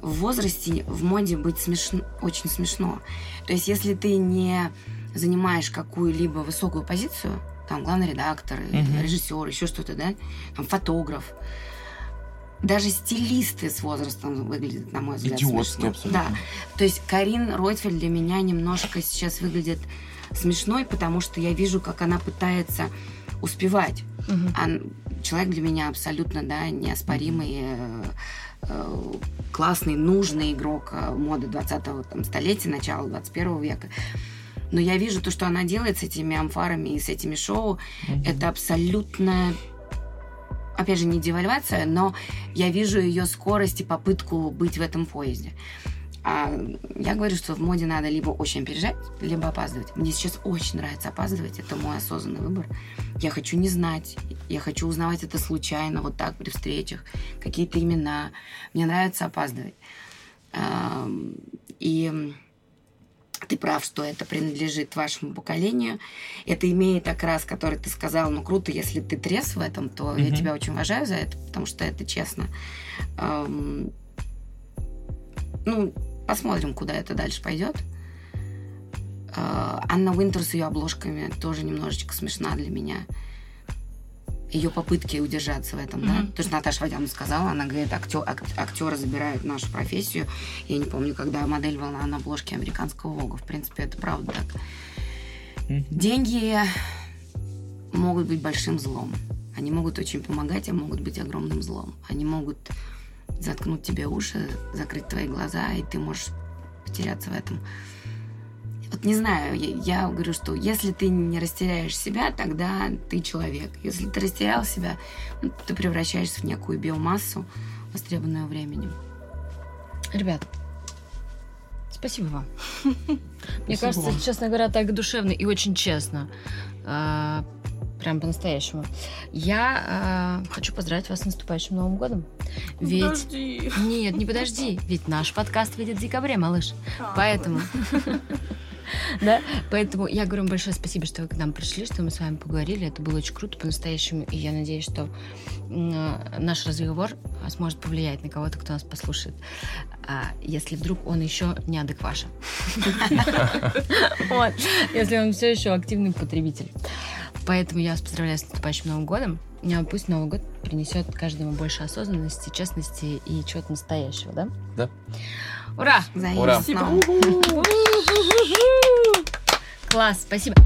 в возрасте в моде быть смешно, очень смешно. То есть если ты не занимаешь какую-либо высокую позицию, там главный редактор, Мгм. режиссер, еще что-то, да, там фотограф, даже стилисты с возрастом выглядят, на мой взгляд, Идиотские смешно. абсолютно. Да, то есть Карин Ройтфельд для меня немножко сейчас выглядит смешной, потому что я вижу, как она пытается успевать. Мгм. А человек для меня абсолютно, да, неоспоримый, э, э, классный, нужный игрок э, моды 20-го там, столетия, начала 21 века. Но я вижу то, что она делает с этими амфарами и с этими шоу, Мгм. это абсолютно, опять же, не девальвация, но я вижу ее скорость и попытку быть в этом поезде. А я говорю, что в моде надо либо очень опережать, либо опаздывать. Мне сейчас очень нравится опаздывать, это мой осознанный выбор. Я хочу не знать, я хочу узнавать это случайно, вот так при встречах, какие-то имена. Мне нравится опаздывать. И ты прав, что это принадлежит вашему поколению. Это имеет окрас, который ты сказал, ну круто, если ты трезв в этом, то я Мгм. тебя очень уважаю за это, потому что это честно. Ам, Ну, посмотрим, куда это дальше пойдет. А, Анна Уинтер с ее обложками тоже немножечко смешна для меня. Ее попытки удержаться в этом, да. Мгм. То, что Наташа Вадяну сказала, она говорит, актё- ак- актеры забирают нашу профессию. Я не помню, когда модель была на обложке американского Вога. В принципе, это правда так. Мгм. Деньги могут быть большим злом. Они могут очень помогать, а могут быть огромным злом. Они могут заткнуть тебе уши, закрыть твои глаза, и ты можешь потеряться в этом. Вот не знаю, я, я говорю, что если ты не растеряешь себя, тогда ты человек. Если ты растерял себя, ну, ты превращаешься в некую биомассу, востребованную временем. Ребят, спасибо вам. Мне кажется, честно говоря, так душевно и очень честно. А, Прям по-настоящему. Я а, хочу поздравить вас с наступающим Новым годом. Ведь... Подожди. Нет, не подожди, ведь наш подкаст выйдет в декабре, малыш. А, Поэтому... Да, поэтому я говорю вам большое спасибо, что вы к нам пришли, что мы с вами поговорили. Это было очень круто по-настоящему. И я надеюсь, что наш разговор а, сможет повлиять на кого-то, кто нас послушает. А если вдруг он еще неадеквашен. Вот. Если он все еще активный потребитель. Поэтому я вас поздравляю с наступающим Новым годом. А Пусть Новый год принесет каждому больше осознанности, честности и чего-то настоящего, да? Да. Ура! Взаимно. Ура. Класс, спасибо.